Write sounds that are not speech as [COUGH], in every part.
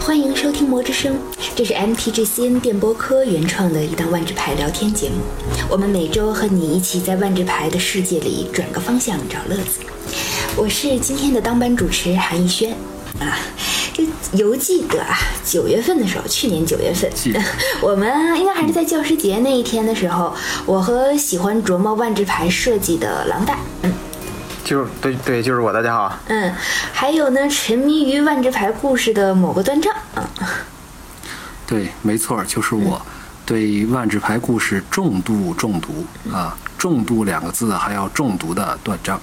欢迎收听《魔之声》，这是 MTGCN 电波科原创的一档万智牌聊天节目。我们每周和你一起在万智牌的世界里转个方向找乐子。我是今天的当班主持韩逸轩啊。这犹记得啊，九月份的时候，去年九月份，[LAUGHS] 我们应该还是在教师节那一天的时候，我和喜欢琢磨万智牌设计的狼大，嗯。就是对对，就是我，大家好。嗯，还有呢，沉迷于万智牌故事的某个断账。嗯，对，没错，就是我，对万智牌故事重度中毒啊，重度两个字还要中毒的断章。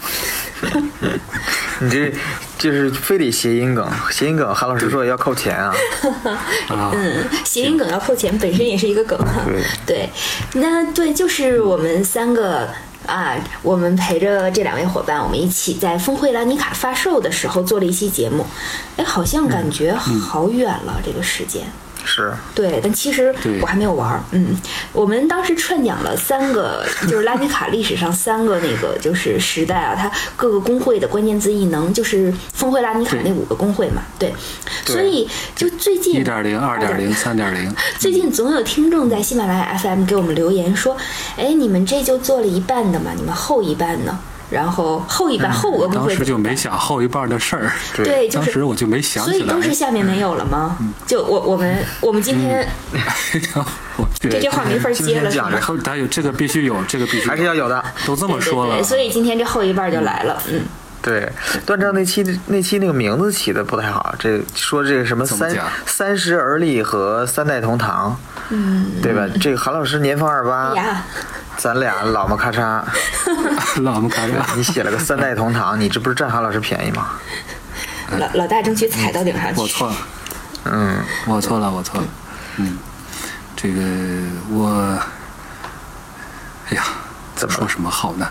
[LAUGHS] 你这就是非得谐音梗，谐音梗，韩老师说要扣钱啊。[LAUGHS] 嗯，谐音梗要扣钱，本身也是一个梗。对对，那对，就是我们三个。啊，我们陪着这两位伙伴，我们一起在峰会兰尼卡发售的时候做了一期节目。哎，好像感觉好远了，这个时间。是对，但其实我还没有玩儿。嗯，我们当时串讲了三个，就是拉尼卡历史上三个那个就是时代啊，它各个工会的关键字异能，就是峰会拉尼卡那五个工会嘛。对，所以就最近一点零、二点零、三点零，[LAUGHS] 最近总有听众在喜马拉雅 FM 给我们留言说：“哎，你们这就做了一半的嘛，你们后一半呢？”然后后一半后五个工会，当时就没想后一半的事儿。对，当时我就没想起来。所以都是下面没有了吗？就我我们我们今天，[LAUGHS] 这这话没法接了。讲后还有这个必须有，这个必须还是要有的。都这么说了，所以今天这后一半就来了。嗯，对，断章那期那期那个名字起的不太好，这说这个什么三三十而立和三代同堂，嗯，对吧？这个韩老师年方二八。咱俩老么咔嚓，[LAUGHS] 老么咔嚓！[LAUGHS] 你写了个三代同堂，你这不是占韩老师便宜吗？老老大争取踩到顶上去。我错了，嗯，我错了，我错了，嗯，这个我，哎呀，怎么说什么好呢？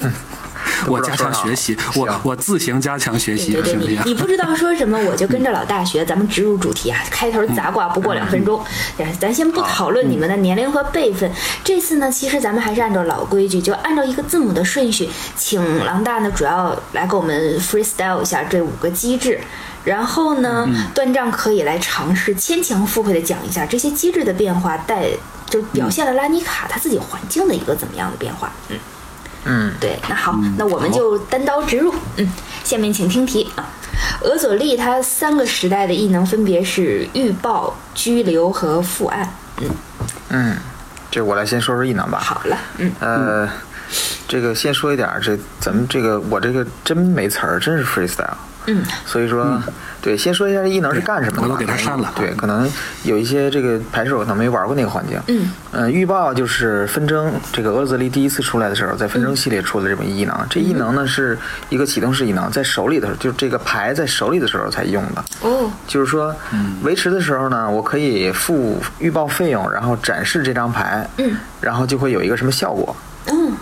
[LAUGHS] 我加强学习，我我自行加强学习，行不行？你不知道说什么，我就跟着老大学。咱们直入主题啊，开头杂挂不过两分钟。咱先不讨论你们的年龄和辈分。这次呢，其实咱们还是按照老规矩，就按照一个字母的顺序，请狼大呢主要来给我们 freestyle 一下这五个机制，然后呢，断账可以来尝试牵强附会的讲一下这些机制的变化带，就表现了拉尼卡他自己环境的一个怎么样的变化。嗯。嗯，对，那好，那我们就单刀直入。嗯，下面请听题啊。俄佐利他三个时代的异能分别是预报、拘留和复案。嗯嗯，这我来先说说异能吧。好了，嗯呃，这个先说一点，这咱们这个我这个真没词儿，真是 freestyle。嗯，所以说，对，先说一下这异能是干什么的。我都给他删了。对，可能有一些这个牌手可能没玩过那个环境。嗯。呃，预报就是纷争，这个俄泽利第一次出来的时候，在纷争系列出的这么异能。这异能呢是一个启动式异能，在手里的时候，就这个牌在手里的时候才用的。哦。就是说，维持的时候呢，我可以付预报费用，然后展示这张牌。嗯。然后就会有一个什么效果？嗯。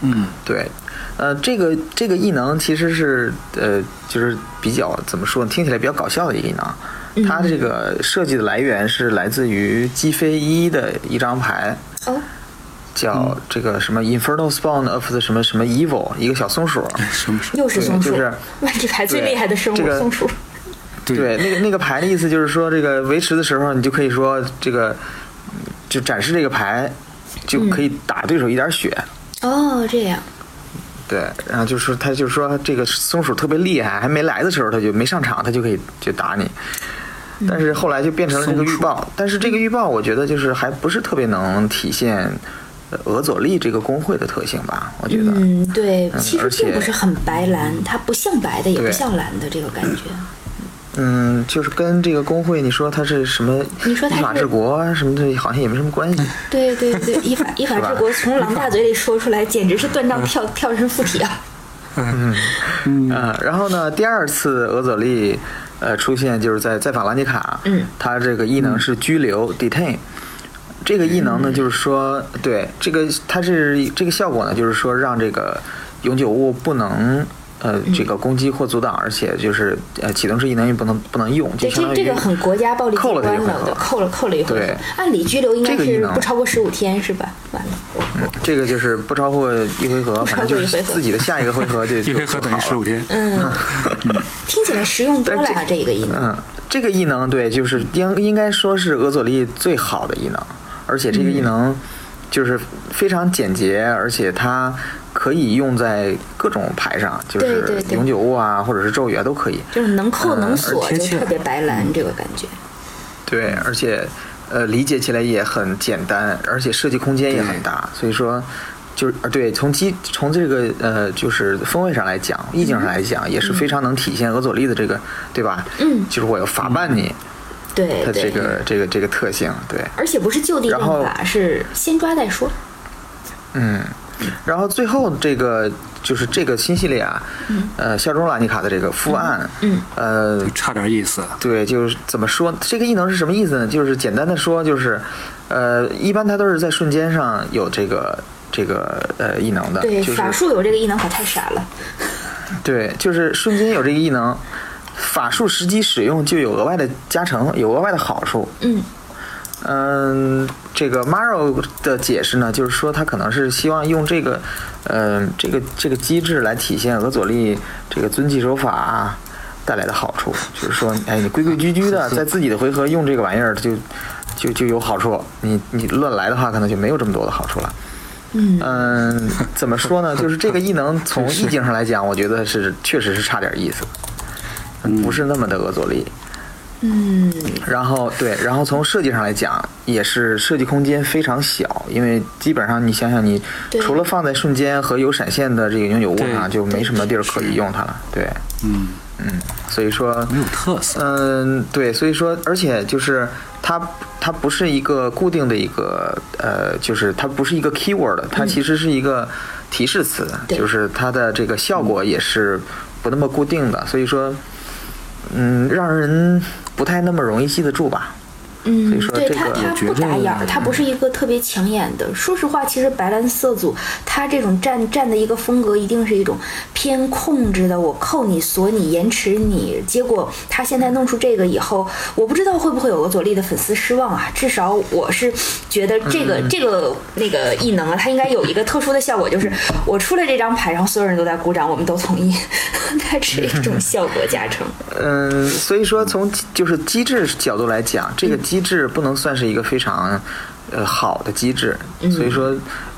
嗯，对。呃，这个这个异能其实是呃，就是比较怎么说呢，听起来比较搞笑的一个异能。它这个设计的来源是来自于击飞一的一张牌，哦叫这个什么 Infernal Spawn of the 什么什么 Evil，一个小松鼠。[LAUGHS] 又是松鼠，就是 [LAUGHS] 万智牌最厉害的生物松鼠。[LAUGHS] 对，那个那个牌的意思就是说，这个维持的时候，你就可以说这个就展示这个牌，就可以打对手一点血。哦，这样。对，然后就是他，就是说这个松鼠特别厉害，还没来的时候他就没上场，他就可以就打你。但是后来就变成了这个预报，但是这个预报我觉得就是还不是特别能体现俄佐利这个工会的特性吧？我觉得，嗯，对，其实并不是很白蓝，它不像白的，也不像蓝的这个感觉。嗯，就是跟这个工会，你说他是什么？你说他依法治国什么的，好像也没什么关系。对对对，[LAUGHS] 依法依法治国，从狼大嘴里说出来，[LAUGHS] 简直是断章跳跳身附体啊！嗯嗯然后呢，第二次俄佐利呃出现，就是在在法兰尼卡，嗯，他这个异能是拘留 detain，这个异能呢，就是说，对这个它是这个效果呢，就是说让这个永久物不能。呃，这个攻击或阻挡，而且就是呃，启动式异能也不能不能用，就相当于这个很国家暴力扣了的，扣了扣了一回。对，按理拘留应该是不超过十五天是吧？完了，嗯这个就是不超过一回合，反正就是自己的下一个回合就 [LAUGHS] 一回合等于十五天。嗯，听起来实用多了啊，这一个异能。嗯，这个异能对，就是应应该说是俄佐利最好的异能，而且这个异能就是非常简洁，而且它可以用在各种牌上，就是永久物啊，或者是咒语啊都可以。就是能扣能锁，就特别白蓝这个感觉。对，而且呃理解起来也很简单，而且设计空间也很大，所以说。就是呃，对，从机从这个呃，就是风味上来讲，意境上来讲，也是非常能体现俄佐利的这个，对吧？嗯就是我要法办你，对对，它这个这个这个特性，对。而且不是就地正法，是先抓再说。嗯，然后最后这个就是这个新系列啊，呃，效忠拉尼卡的这个复案，嗯呃，差点意思。对，就是怎么说这个异能是什么意思呢？就是简单的说，就是呃，一般它都是在瞬间上有这个这个呃异能的，对，就是法术有这个异能可太傻了。对，就是瞬间有这个异能，法术实际使用就有额外的加成，有额外的好处。嗯嗯，这个 Maro 的解释呢，就是说他可能是希望用这个，嗯、这个这个机制来体现俄佐利这个遵纪守法带来的好处，就是说，哎，你规规矩矩的在自己的回合用这个玩意儿，就就就有好处。你你乱来的话，可能就没有这么多的好处了。嗯嗯，怎么说呢？[LAUGHS] 就是这个异能从意境上来讲，我觉得是确实是差点意思，不是那么的俄佐利。嗯，然后对，然后从设计上来讲，也是设计空间非常小，因为基本上你想想，你对。除了放在瞬间和有闪现的这个永久物上，就没什么地儿可以用它了。对，嗯，嗯，所以说没有特色。嗯，对，所以说，而且就是它，它不是一个固定的一个，呃，就是它不是一个 keyword，它其实是一个提示词，对。就是它的这个效果也是不那么固定的，所以说，嗯，让人不太那么容易记得住吧。所以嗯，对它，说这个它我觉不打眼儿，得它不是一个特别抢眼的。说实话，其实白蓝色组他这种站站的一个风格，一定是一种偏控制的。我扣你、锁你、延迟你。结果他现在弄出这个以后，我不知道会不会有俄佐利的粉丝失望啊。至少我是觉得这个、这个那个异能啊，它应该有一个特殊的效果，就是我出了这张牌，然后所有人都在鼓掌，我们都同意，[LAUGHS] 它是一种 [LAUGHS] 效果加成。嗯，所以说从就是机制角度来讲，这个机制不能算是一个非常呃好的机制，所以说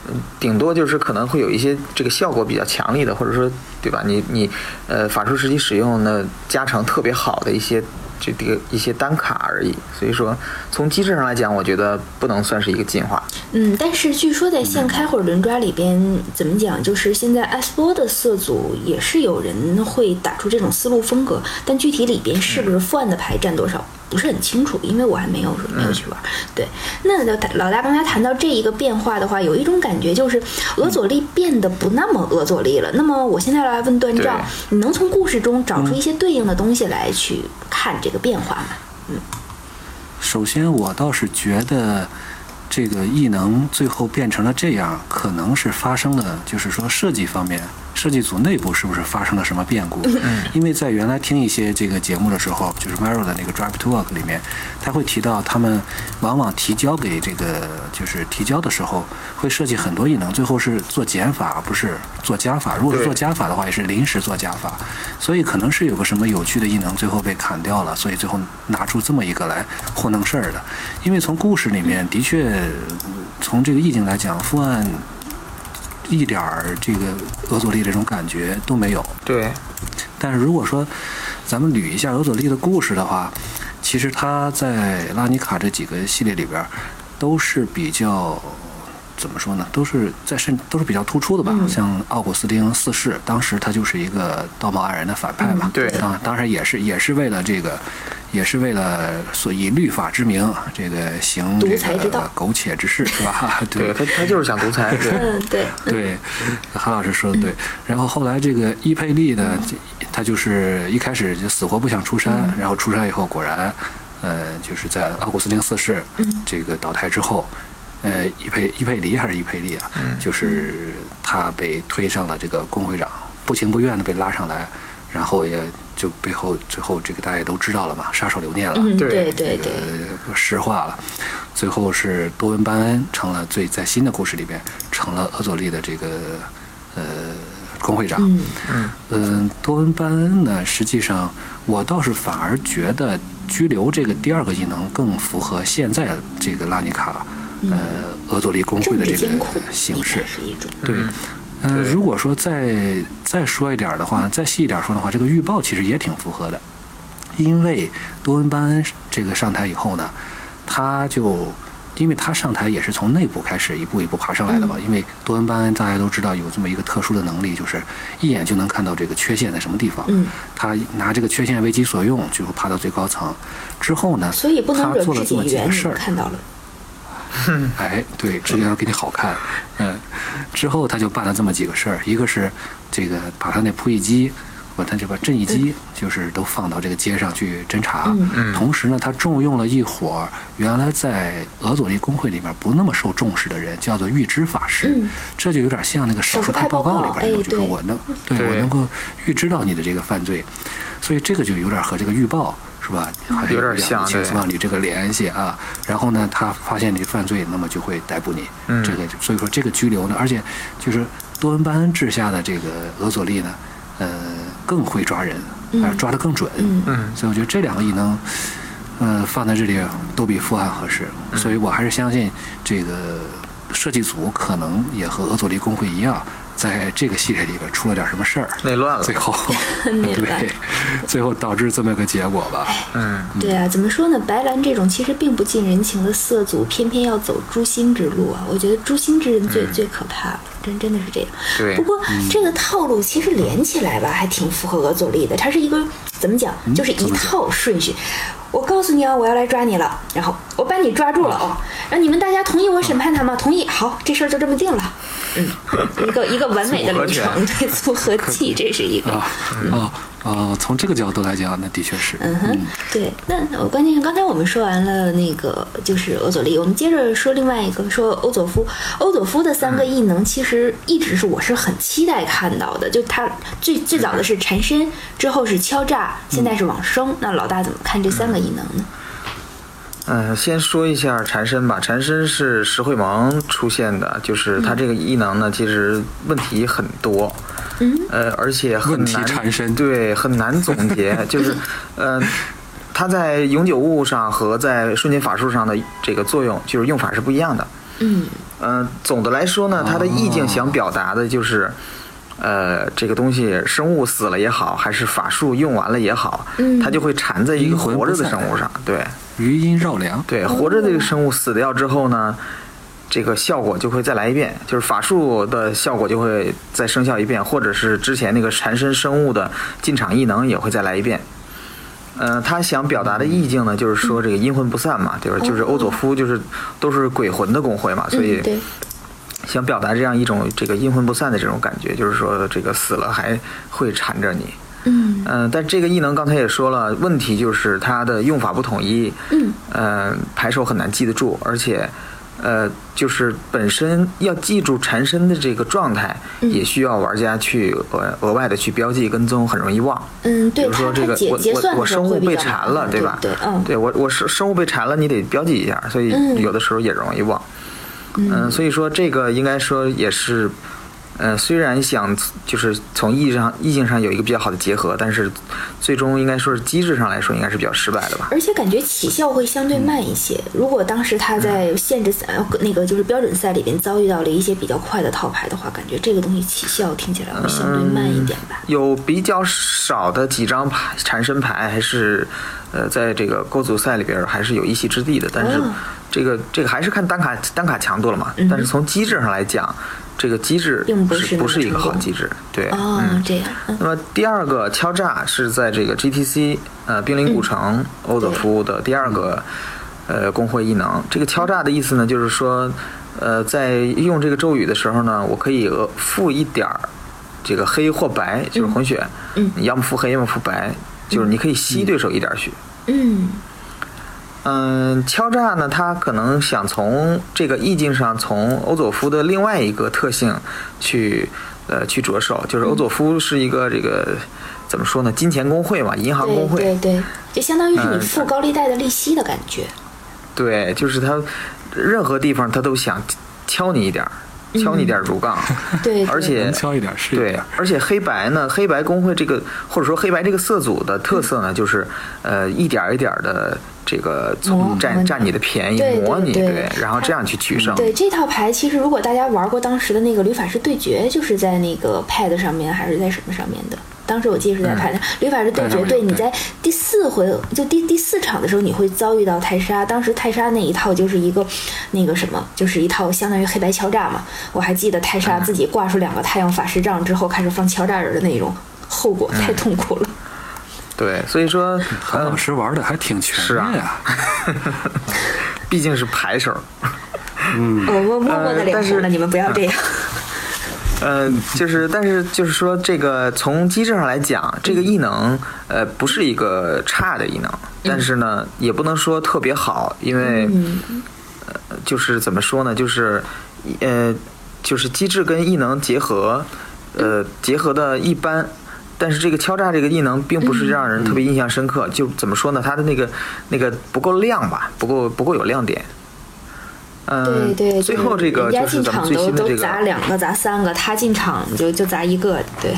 嗯顶多就是可能会有一些这个效果比较强力的，或者说对吧？你你呃法术实际使用的加成特别好的一些这个一些单卡而已。所以说从机制上来讲，我觉得不能算是一个进化。嗯，但是据说在现开或者轮抓里边，怎么讲？就是现在艾斯波的色组也是有人会打出这种思路风格，但具体里边是不是副案的牌占多少，不是很清楚，因为我还没有没有去玩。对，那老大刚才谈到这一个变化的话，有一种感觉就是俄佐利变得不那么俄佐利了。那么我现在来问段照，你能从故事中找出一些对应的东西来去看这个变化吗？嗯首先，我倒是觉得这个异能最后变成了这样，可能是发生了，就是说设计方面，设计组内部是不是发生了什么变故？因为在原来听一些这个节目的时候，就是 Maro 的那个 Drive to Work 里面，他会提到他们往往提交给这个就是提交的时候，会设计很多异能，最后是做减法，而不是做加法。如果是做加法的话，也是临时做加法，所以可能是有个什么有趣的异能最后被砍掉了，所以最后拿出这么一个来糊弄事儿的。因为从故事里面的确，从这个意境来讲，复案一点儿这个俄佐利这种感觉都没有。对，但是如果说咱们捋一下俄佐利的故事的话，其实他在拉尼卡这几个系列里边儿都是比较怎么说呢？都是在甚都是比较突出的吧。像奥古斯丁四世，当时他就是一个道貌岸然的反派嘛。对啊，当然也是也是为了这个。也是为了所以律法之名，这个行独这裁之道。个苟且之事，是吧？[LAUGHS] 对。他他就是想独裁，对，嗯，对，[LAUGHS] 对，韩老师说的对。然后后来这个伊佩利呢，他就是一开始就死活不想出山，然后出山以后果然，呃，就是在奥古斯丁四世这个倒台之后，呃，伊佩伊佩里还是伊佩利啊，就是他被推上了这个工会长，不情不愿的被拉上来，然后也就背后最后这个大家也都知道了嘛，杀手留念了。嗯，对对对对。呃，石化了。最后是多文班恩成了最在新的故事里边成了俄佐利的这个呃工会长。嗯嗯，多文班恩呢，实际上我倒是反而觉得拘留这个第二个异能更符合现在这个拉尼卡呃俄佐利工会的这个形式应该。是一种。对，呃，如果说再再说一点儿的话，再细一点儿说的话，这个预报其实也挺符合的，因为多恩班恩这个上台以后呢，他就因为他上台也是从内部开始一步一步爬上来的嘛，因为多恩班恩大家都知道有这么一个特殊的能力，就是一眼就能看到这个缺陷在什么地方，嗯，他拿这个缺陷为己所用，就爬到最高层。之后呢，所以不能他惹知做了这么己缘，几个事儿，你看到了。[LAUGHS] 哎，对，这个要给你好看。嗯，之后他就办了这么几个事儿，一个是这个把他那扑翼机，把他这个阵翼机，就是都放到这个街上去侦查。嗯同时呢，他重用了一伙儿原来在俄佐利工会里面不那么受重视的人，叫做预知法师。嗯这就有点像那个手术派报告里边就是哎我能对对我能够预知到你的这个犯罪，所以这个就有点和这个预报。是吧？还有点像对千丝万缕这个联系啊。然后呢，他发现你犯罪，那么就会逮捕你。嗯这个所以说这个拘留呢，而且就是多恩班恩治下的这个俄佐利呢，呃，更会抓人，呃，抓得更准。嗯嗯所以我觉得这两个异能，呃，放在这里都比富汉合适。嗯所以我还是相信这个设计组可能也和俄佐利工会一样，在这个系列里边出了点什么事儿，内乱了最后 [LAUGHS] 内乱对，最后导致这么个结果吧。嗯，对啊，怎么说呢？白兰这种其实并不近人情的色祖，偏偏要走诛心之路啊！我觉得诛心之人最、最可怕了，真真的是这样。对不过、这个套路其实连起来吧，还挺符合俄佐力的。它是一个怎么讲，就是一套顺序。我告诉你啊，我要来抓你了，然后我把你抓住了哦，然后你们大家同意我审判他吗？同意，好，这事儿就这么定了。嗯，一个一个完美的流程，对，组合技，[LAUGHS] 这是一个。啊啊啊！从这个角度来讲，那的确是。嗯哼，对，那我关键刚才我们说完了那个就是欧佐利，我们接着说另外一个，说欧佐夫。欧佐夫的三个异能其实一直是我是很期待看到的，就他最最早的是缠身，之后是敲诈，现在是往生。那老大怎么看这三个异能呢？嗯，先说一下缠身吧。缠身是石慧萌出现的，就是他这个异能呢，其实问题很多，嗯，呃，而且很难缠身对，很难总结。就是，[LAUGHS] 呃，他在永久物上和在瞬间法术上的这个作用，就是用法是不一样的。嗯呃，总的来说呢，它的意境想表达的就是，呃，这个东西生物死了也好，还是法术用完了也好，嗯它就会缠在一个活着的生物上。对余音绕梁。对，活着这个生物死掉之后呢，这个效果就会再来一遍，就是法术的效果就会再生效一遍，或者是之前那个缠身生物的进场异能也会再来一遍。呃，他想表达的意境呢，就是说这个阴魂不散嘛，就是就是欧佐夫就是都是鬼魂的工会嘛，所以想表达这样一种这个阴魂不散的这种感觉，就是说这个死了还会缠着你。嗯嗯、但这个异能刚才也说了，问题就是它的用法不统一，嗯，呃，牌手很难记得住，而且，呃，就是本身要记住缠身的这个状态，嗯也需要玩家去额额外的去标记跟踪，很容易忘。嗯，比对，比如说这个我我我生物被缠了，对吧？对，嗯，对我我生生物被缠了，你得标记一下，所以嗯有的时候也容易忘。嗯，所以说这个应该说也是，呃，虽然想就是从意义上意境上有一个比较好的结合，但是最终应该说是机制上来说应该是比较失败的吧。而且感觉起效会相对慢一些。如果当时他在限制赛、呃那个就是标准赛里边遭遇到了一些比较快的套牌的话，感觉这个东西起效听起来会相对慢一点吧。有比较少的几张牌缠身牌还是，呃，在这个勾组赛里边还是有一席之地的，但是哦这个这个还是看单卡单卡强度了嘛。嗯但是从机制上来讲，这个机制并不是不是一个好机制？对，哦，嗯。这样，嗯那么第二个敲诈是在这个 GTC 呃冰灵古城欧佐夫的第二个呃工会异能。这个敲诈的意思呢，就是说呃在用这个咒语的时候呢，我可以额付一点儿这个黑或白，就是混血，嗯你要么付黑，要么付白，就是你可以吸对手一点儿血。嗯嗯，敲诈呢，他可能想从这个意境上，从欧佐夫的另外一个特性去呃去着手，就是欧佐夫是一个这个怎么说呢？金钱工会嘛，银行工会，对对对，就相当于是你嗯付高利贷的利息的感觉。对，就是他任何地方他都想敲你一点儿，敲你点儿竹杠，[LAUGHS] 对，而且敲一点是一对点，而且黑白呢，黑白工会这个或者说黑白这个色组的特色呢，就是呃一点儿一点儿的这个从占占你的便宜磨你，对然后这样去取胜。对这套牌，其实如果大家玩过当时的那个旅法师对决，就是在那个 Pad 上面还是在什么上面的？当时我记得是在 Pad 上。旅法师对决，对对你在第四回就第第四场的时候，你会遭遇到泰莎。当时泰莎那一套就是一个那个什么，就是一套相当于黑白敲诈嘛。我还记得泰莎自己挂出两个太阳法师杖之后，开始放敲诈人的那种，后果太痛苦了。对，所以说，[LAUGHS] 呃韩老，师玩的还挺全是啊面啊。[LAUGHS] 毕竟是牌手，嗯，我我默默的脸呃但是红了，你们不要这样。[LAUGHS] 呃，就是，但是就是说，这个从机制上来讲，这个异能，呃，不是一个差的异能，但是呢，也不能说特别好，因为，呃，就是怎么说呢，就是，呃，就是机制跟异能结合，呃，结合的一般。但是这个敲诈这个异能并不是让人特别印象深刻，就怎么说呢？它的那个那个不够亮吧，不够不够有亮点。嗯，对对，最后这个就是咱们最新的这个砸两个砸三个，他进场就就砸一个，对，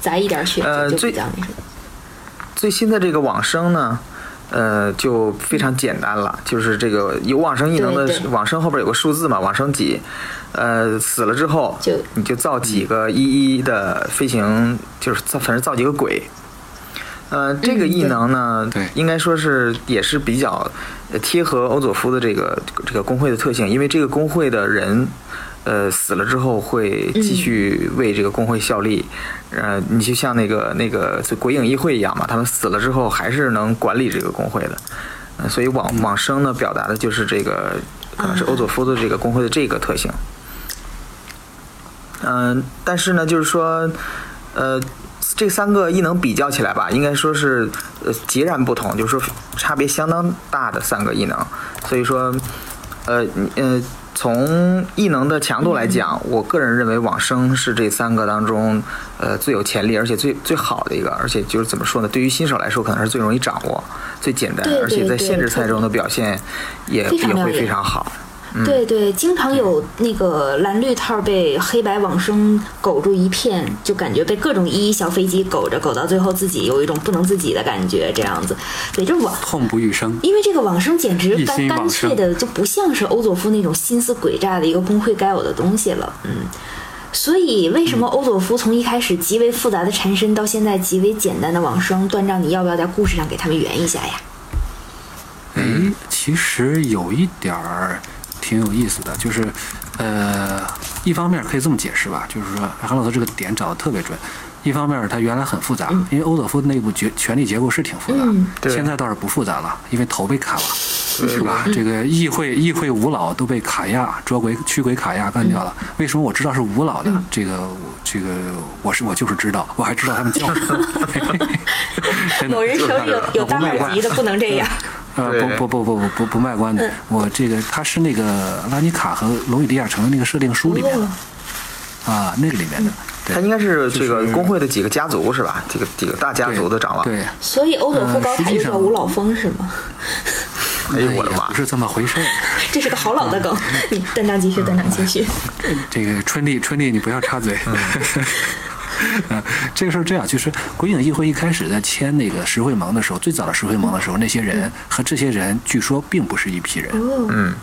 砸一点血就就。最新的这个往生呢，呃，就非常简单了，就是这个有往生异能的往生后边有个数字嘛，往生几，呃，死了之后就。你就造几个一一的飞行，就是造反正造几个鬼。呃，这个异能呢，对。应该说是也是比较呃贴合欧佐夫的这个这个工会的特性，因为这个工会的人，呃，死了之后会继续为这个工会效力。呃，你就像那个那个鬼影议会一样嘛，他们死了之后还是能管理这个工会的。所以往往生呢，表达的就是这个可能是欧佐夫的这个工会的这个特性。嗯、但是呢，就是说，呃，这三个异能比较起来吧，应该说是呃截然不同，就是说差别相当大的三个异能。所以说，呃你呃，从异能的强度来讲，我个人认为往生是这三个当中呃最有潜力，而且最最好的一个，而且就是怎么说呢？对于新手来说，可能是最容易掌握、最简单，而且在限制赛中的表现也也会非常好。对对，经常有那个蓝绿套被黑白往生苟住一片，就感觉被各种一一小飞机苟着，苟到最后自己有一种不能自己的感觉，这样子。对，这往痛不欲生。因为这个往生简直一干干脆的就不像是欧佐夫那种心思诡诈的一个工会该有的东西了，嗯。所以，为什么欧佐夫从一开始极为复杂的缠身，到现在极为简单的往生，断章，你要不要在故事上给他们圆一下呀？哎，其实有一点儿挺有意思的，就是，呃，一方面可以这么解释吧，就是说韩老师这个点找的特别准。一方面，它原来很复杂，因为欧佐夫内部决权力结构是挺复杂，嗯现在倒是不复杂了，因为头被砍了，是吧？这个议会议会五老都被卡亚捉鬼驱鬼卡亚干掉了。为什么我知道是五老的？这个这个我是我就是知道，我还知道他们叫什么。某人手里有有大我不卖关号级的，不能这样。呃，不不不不不不不卖关子，我这个它是那个拉尼卡和龙与地下城的那个设定书里面的啊，那个里面的，对他应该是这个工会的几个家族是吧？几个几个大家族的长老。对，所以欧佐夫高塔又叫吴老峰是吗？哎呦我的妈不！是这么回事。[LAUGHS] 这是个好老的梗。你断章继续，断章继续。这个春丽，春丽，你不要插嘴。呃，[LAUGHS] 这个事儿这样，就是鬼影议会一开始在签那个石会盟的时候，最早的石会盟的时候，那些人和这些人据说并不是一批人。哦，嗯，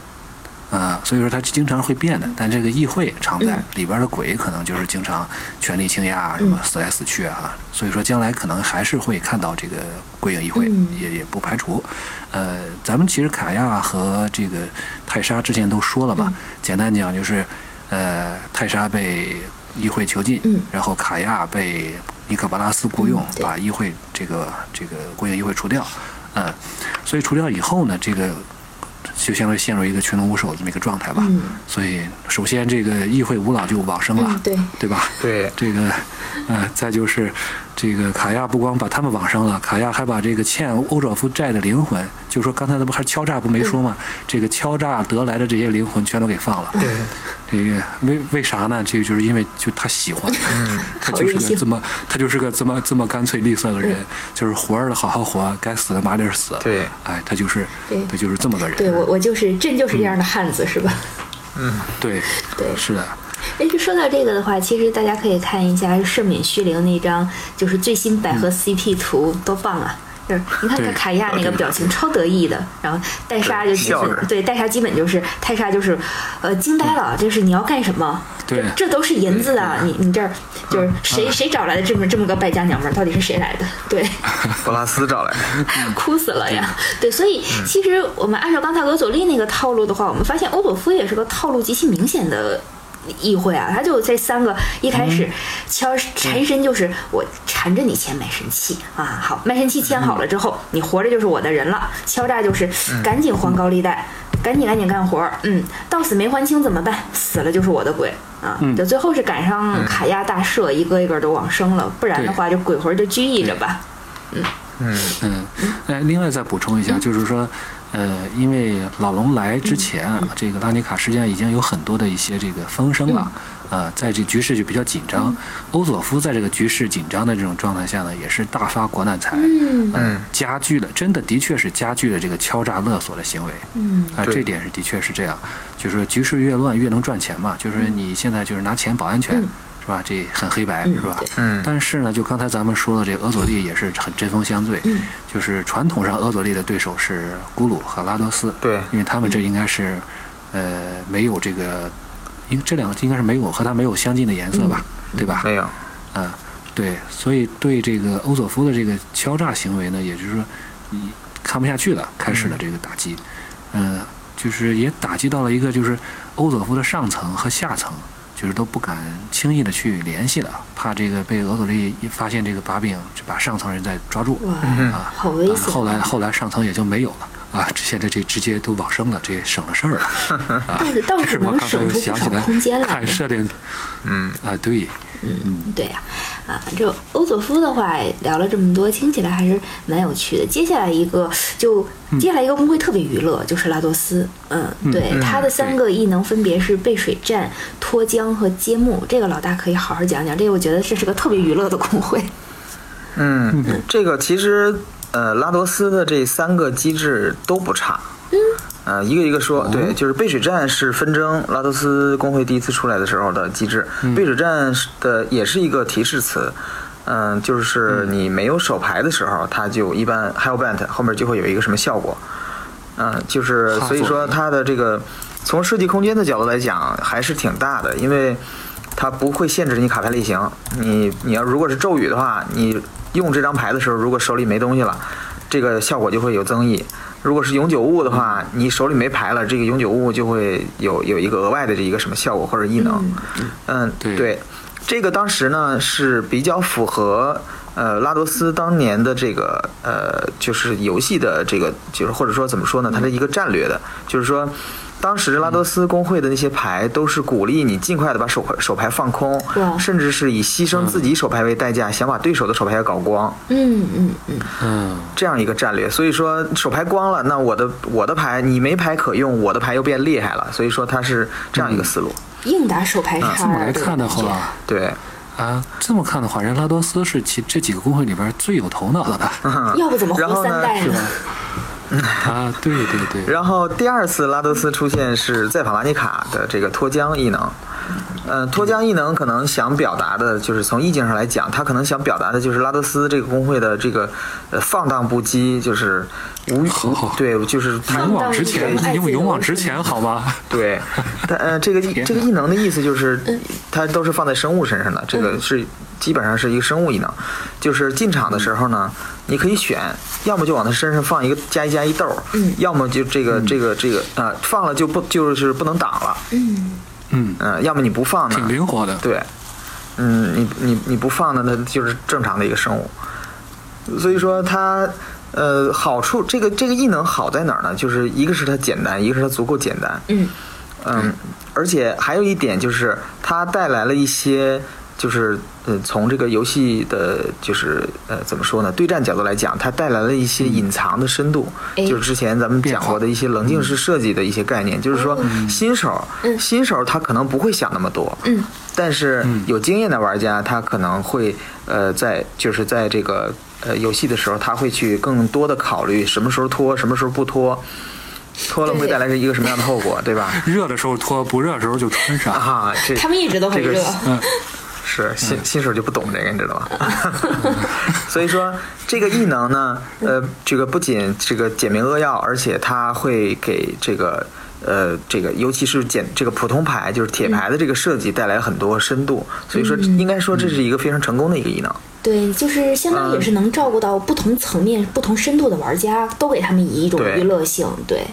啊、所以说它经常会变的，但这个议会常在，里边的鬼可能就是经常权力倾轧啊，什么死来死去啊，所以说将来可能还是会看到这个鬼影议会，嗯。也也不排除。呃，咱们其实卡亚和这个泰莎之前都说了嘛，简单讲就是，呃，泰莎被议会囚禁，嗯。然后卡亚被尼可巴拉斯雇佣，嗯把议会这个这个国营议会除掉，嗯，所以除掉以后呢，这个就相当于陷入一个群龙无首的这么一个状态吧。嗯。所以首先这个议会无老就往生了，嗯对。对吧？对，这个，嗯，再就是这个卡亚不光把他们往生了，卡亚还把这个欠欧佐夫债的灵魂，就说刚才那不还敲诈不没说吗？这个敲诈得来的这些灵魂全都给放了。对，这个为为啥呢？这个就是因为就他喜欢，[LAUGHS] 他就是个这么他就是个这么这么干脆利索的人，就是活着的好好活，该死的麻利儿死。对哎，他就是对他就是这么个人。对我我就是朕就是这样的汉子是吧？嗯对，对，是的，哎，就说到这个的话，其实大家可以看一下盛敏虚灵那张，就是最新百合 CP 图，多棒啊！就是你看对看卡亚那个表情超得意的，然后戴莎就对戴莎基本就是泰莎就是呃惊呆了，就是你要干什么？对这这都是银子啊！你你这儿就是谁谁找来的这么这么个败家娘们儿？到底是谁来的？对。[LAUGHS] 博拉斯找来的，[LAUGHS] 哭死了呀！对，所以其实我们按照刚才俄佐利那个套路的话，我们发现欧佐夫也是个套路极其明显的。议会啊，他就这三个一开始敲缠身，就是我缠着你签卖身契啊。好，卖身契签好了之后，你活着就是我的人了。敲诈就是赶紧还高利贷，赶紧赶紧干活儿。嗯，到死没还清怎么办？死了就是我的鬼啊。就最后是赶上卡亚大赦，一个一个都往生了，不然的话，就鬼魂就拘役着吧。嗯，嗯嗯。哎，另外再补充一下，就是说，呃，因为老龙来之前啊，这个拉尼卡实际上已经有很多的一些这个风声了，呃，在这局势就比较紧张。欧佐夫在这个局势紧张的这种状态下呢，也是大发国难财，嗯。嗯，加剧了，真的的确是加剧了这个敲诈勒索的行为，嗯。啊，对。这点是的确是这样，就是说局势越乱越能赚钱嘛，就是说你现在就是拿钱保安全，嗯是吧？这很黑白，嗯是吧？嗯。但是呢，就刚才咱们说的这个俄佐利也是很针锋相对，嗯。就是传统上俄佐利的对手是古鲁和拉多斯，对。因为他们这应该是，呃，没有这个，因为这两个应该是没有和他没有相近的颜色吧，对吧？没有，啊，对，所以对这个欧佐夫的这个敲诈行为呢，也就是说，你看不下去了，开始了这个打击，嗯、就是也打击到了一个就是欧佐夫的上层和下层，就是都不敢轻易的去联系了，怕这个被俄佐利一发现这个把柄，就把上层人再抓住哇，啊。好危险！啊后来后来上层也就没有了啊，这现在这直接都往生了，这也省了事儿了 [LAUGHS] 啊。倒是倒是能省出不少想起来空间来看设定嗯，啊，对，嗯，对呀、啊，这欧佐夫的话聊了这么多，听起来还是蛮有趣的。接下来一个就接下来一个工会特别娱乐，就是拉多斯。嗯，对，嗯他的三个异能分别是背水战、脱缰和揭幕。这个老大可以好好讲讲，这个我觉得这是个特别娱乐的工会。[LAUGHS] 嗯，这个其实呃，拉多斯的这三个机制都不差。嗯，呃，一个一个说，对，就是背水战是纷争，拉多斯工会第一次出来的时候的机制。背水战的也是一个提示词，嗯、就是你没有手牌的时候，它就一般 Hellbent 后面就会有一个什么效果。嗯、就是所以说它的这个从设计空间的角度来讲还是挺大的，因为它不会限制你卡牌类型。你你要如果是咒语的话，你用这张牌的时候，如果手里没东西了，这个效果就会有增益。如果是永久物的话，你手里没牌了，这个永久物就会有有一个额外的这一个什么效果或者异能。嗯，对这个当时呢是比较符合呃拉多斯当年的这个呃就是游戏的这个就是或者说怎么说呢，它的一个战略的，就是说。当时拉多斯工会的那些牌都是鼓励你尽快的把手牌手牌放空，甚至是以牺牲自己手牌为代价，想把对手的手牌搞光。嗯嗯嗯，嗯，这样一个战略。所以说手牌光了，那我的我的牌你没牌可用，我的牌又变厉害了。所以说它是这样一个思路。硬打手牌叉这么来看的话，对，啊，这么看的话，人拉多斯是其这几个工会里边最有头脑的吧？要不怎么然后呢活三代是吧呢？？[LAUGHS] 啊，对对对，然后第二次拉德斯出现是在法拉尼卡的这个脱缰异能。呃，脱缰异能可能想表达的就是从意境上来讲，他可能想表达的就是拉德斯这个工会的这个呃放荡不羁，就是无好对，就是勇往直前勇勇往直前，好吗？[LAUGHS] 对，但呃，这个这个异能的意思就是，它都是放在生物身上的，这个是基本上是一个生物异能，就是进场的时候呢，你可以选，要么就往他身上放一个加一加一豆儿，要么就这个这个这个呃放了就不就是不能挡了，嗯，嗯，嗯，要么你不放呢挺，灵活的。对，嗯，你你你不放呢，那就是正常的一个生物。所以说它呃好处，这个这个异能好在哪儿呢？就是一个是它简单，一个是它足够简单。嗯嗯，而且还有一点就是它带来了一些。就是呃，从这个游戏的，就是呃，怎么说呢？对战角度来讲，它带来了一些隐藏的深度，哎就是之前咱们讲过的一些棱镜式设计的一些概念，就是说新手，嗯新手他可能不会想那么多，嗯但是有经验的玩家，他可能会呃，在就是在这个呃游戏的时候，他会去更多的考虑什么时候拖，什么时候不拖。脱了会带来一个什么样的后果，对吧？[LAUGHS] 热的时候脱，不热的时候就穿上。啊，这他们一直都很这个热。[LAUGHS] 是新新手就不懂这个，你知道吗？[LAUGHS] 所以说这个异能呢，呃，这个不仅这个简明扼要，而且它会给这个呃这个尤其是简这个普通牌就是铁牌的这个设计带来很多深度。所以说应该说这是一个非常成功的一个异能。对，就是相当于也是能照顾到不同层面、不同深度的玩家，都给他们以一种娱乐性。对，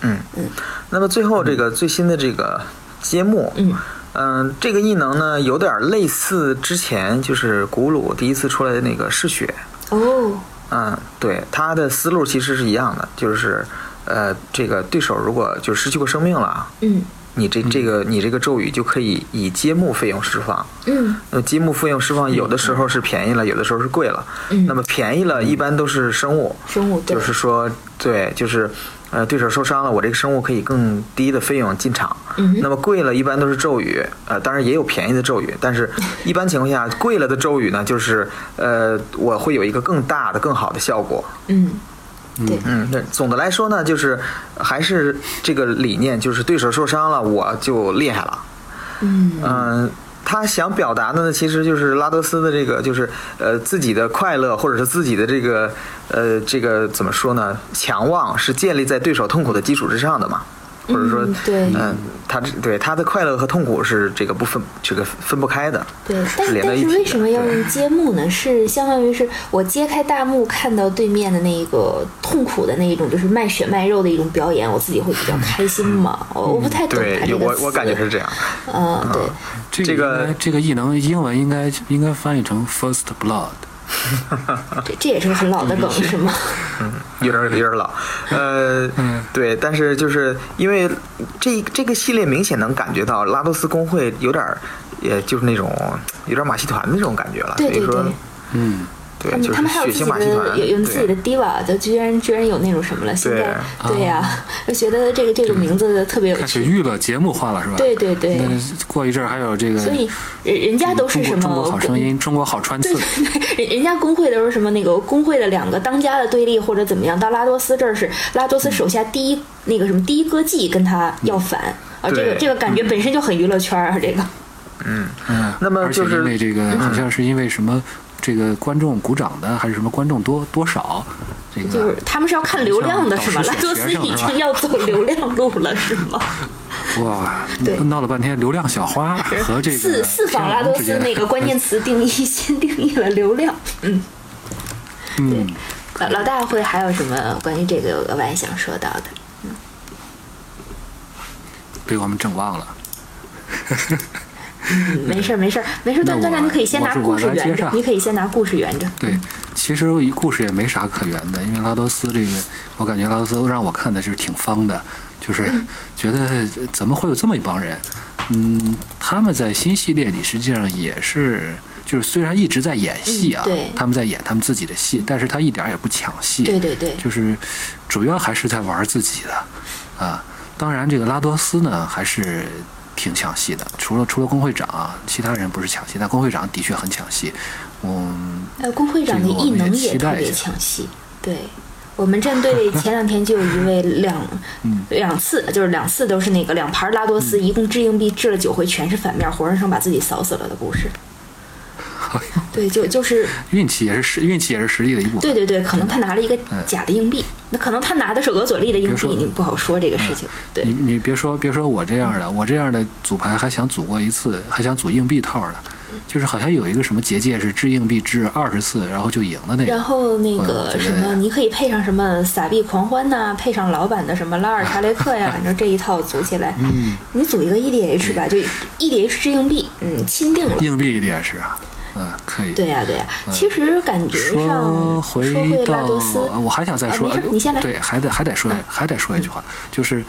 嗯嗯。那么最后这个最新的这个揭幕，嗯嗯、这个异能呢有点类似之前就是古鲁第一次出来的那个嗜血。哦，嗯，对，他的思路其实是一样的，就是，呃，这个对手如果就失去过生命了，嗯你这这个你这个咒语就可以以揭幕费用释放。嗯那么揭幕费用释放有的时候是便宜了，有的时候是贵了。嗯那么便宜了，一般都是生物，生物对就是说，对，就是。呃，对手受伤了，我这个生物可以更低的费用进场。嗯那么贵了，一般都是咒语，呃，当然也有便宜的咒语，但是一般情况下，贵了的咒语呢，就是呃，我会有一个更大的、更好的效果。嗯，对，嗯，对，总的来说呢，就是还是这个理念，就是对手受伤了，我就厉害了。嗯嗯，他想表达的呢，其实就是拉德斯的这个，就是呃自己的快乐，或者是自己的这个呃这个怎么说呢？强旺是建立在对手痛苦的基础之上的嘛。或者说嗯，对嗯，他这对他的快乐和痛苦是这个不分这个分不开的，对，但是但是为什么要用揭幕呢？是相当于是我揭开大幕，看到对面的那个痛苦的那一种，就是卖血卖肉的一种表演，我自己会比较开心嘛。我我不太懂他对这个我我感觉词是这样。嗯，对，这这个这个异能英文应该应该翻译成 First Blood。[LAUGHS] 这这也是个很老的梗，是吗？嗯 [LAUGHS] 有点有点老，呃，嗯。对，但是就是因为这这个系列明显能感觉到拉多斯工会有点，也就是那种有点马戏团的那种感觉了，对对所以说对，嗯，对，他们就是他们还有自己的有有自己的 diva，就居然居然有那种什么了。现在对。呀，[LAUGHS] 就觉得这个这个名字特别有开始趣。娱乐节目化了是吧？对对对，那过一阵儿还有这个，所以人人家都是什么中国好声音，中国好穿刺对，人人家工会都是什么那个工会的两个当家的对立或者怎么样，到拉多斯这儿是拉多斯手下第一那个什么第一歌妓跟他要反啊，这个这个感觉本身就很娱乐圈啊，这个嗯，那么而且就是因为这个好像是因为什么，这个观众鼓掌的还是什么观众多多少，这个就是他们是要看流量的是吗？像导师拉多斯已经要走流量路了是吗？[LAUGHS] 哇对，闹了半天流量小花和这个四四访拉多斯那个关键词定义 [LAUGHS] 先定义了流量，嗯。嗯，老老大会还有什么关于这个有额外想说到的？被我们整忘了。[LAUGHS] 嗯，没事儿没事儿没事段段长你可以先拿故事圆着你可以先拿故事圆着。对，其实一故事也没啥可圆的，因为拉多斯这个，我感觉拉多斯让我看的就是挺方的，就是觉得怎么会有这么一帮人？嗯，他们在新系列里实际上也是，就是虽然一直在演戏啊，他们在演他们自己的戏，但是他一点也不抢戏，对对对，就是主要还是在玩自己的啊。当然，这个拉多斯呢还是挺抢戏的，除了除了工会长，其他人不是抢戏，但工会长的确很抢戏。嗯，呃，工会长的异能也特别抢戏。对，我们战队前两天就有一位两嗯两次，就是两次都是那个两盘拉多斯，一共掷硬币掷了九回，全是反面，活生生把自己扫死了的故事。对，就就是 [LAUGHS] 运气也是实运气也是实力的一部分。对对对，可能他拿了一个嗯假的硬币，那可能他拿的是俄佐利的硬币，你不好说这个事情。对你，你别说别说我这样的，我这样的组牌还想组过一次，还想组硬币套的，就是好像有一个什么结界是掷硬币掷二十次，然后就赢了那然。后那嗯个什么，你可以配上什么撒币狂欢呐、配上老版的什么拉尔查雷克呀，[LAUGHS] 反正这一套组起来，嗯，你组一个 EDH 吧，就 EDH 掷硬币，嗯，钦定了。硬币 EDH 啊，嗯，可以。对呀、对呀、其实感觉上说回回到拉多斯，我还想再说，你先来对，还得还得说还得说一句话，就是，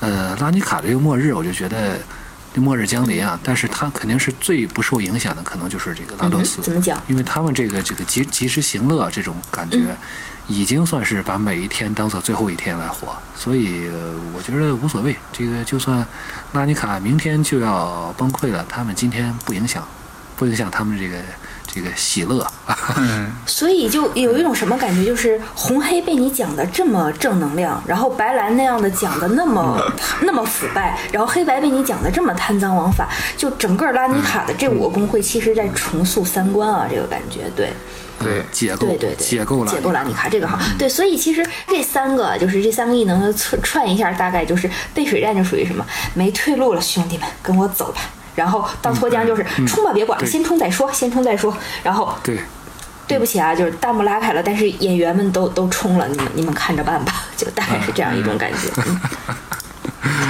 呃，拉尼卡这个末日，我就觉得这末日降临啊，但是他肯定是最不受影响的，可能就是这个拉多斯嗯，怎么讲？因为他们这个这个及及时行乐这种感觉，已经算是把每一天当做最后一天来活，所以、呃我觉得无所谓。这个就算拉尼卡明天就要崩溃了，他们今天不影响，不影响他们这个这个喜乐。所以就有一种什么感觉，就是红黑被你讲的这么正能量，然后白蓝那样的讲的那么 [LAUGHS] 那么腐败，然后黑白被你讲的这么贪赃枉法，就整个拉尼卡的这五个工会，其实在重塑三观啊，这个感觉对。对，解构对对对，解构了解构拉尼卡这个好，对，所以其实这三个就是这三个异能串串一下，大概就是背水战就属于什么没退路了，兄弟们跟我走吧。然后到脱缰就是冲吧，别管了，先冲再说，先冲再说。然后对，对不起啊，就是弹幕拉开了，但是演员们都都冲了，你们你们看着办吧，[LAUGHS] 就大概是这样一种感觉。嗯 [LAUGHS]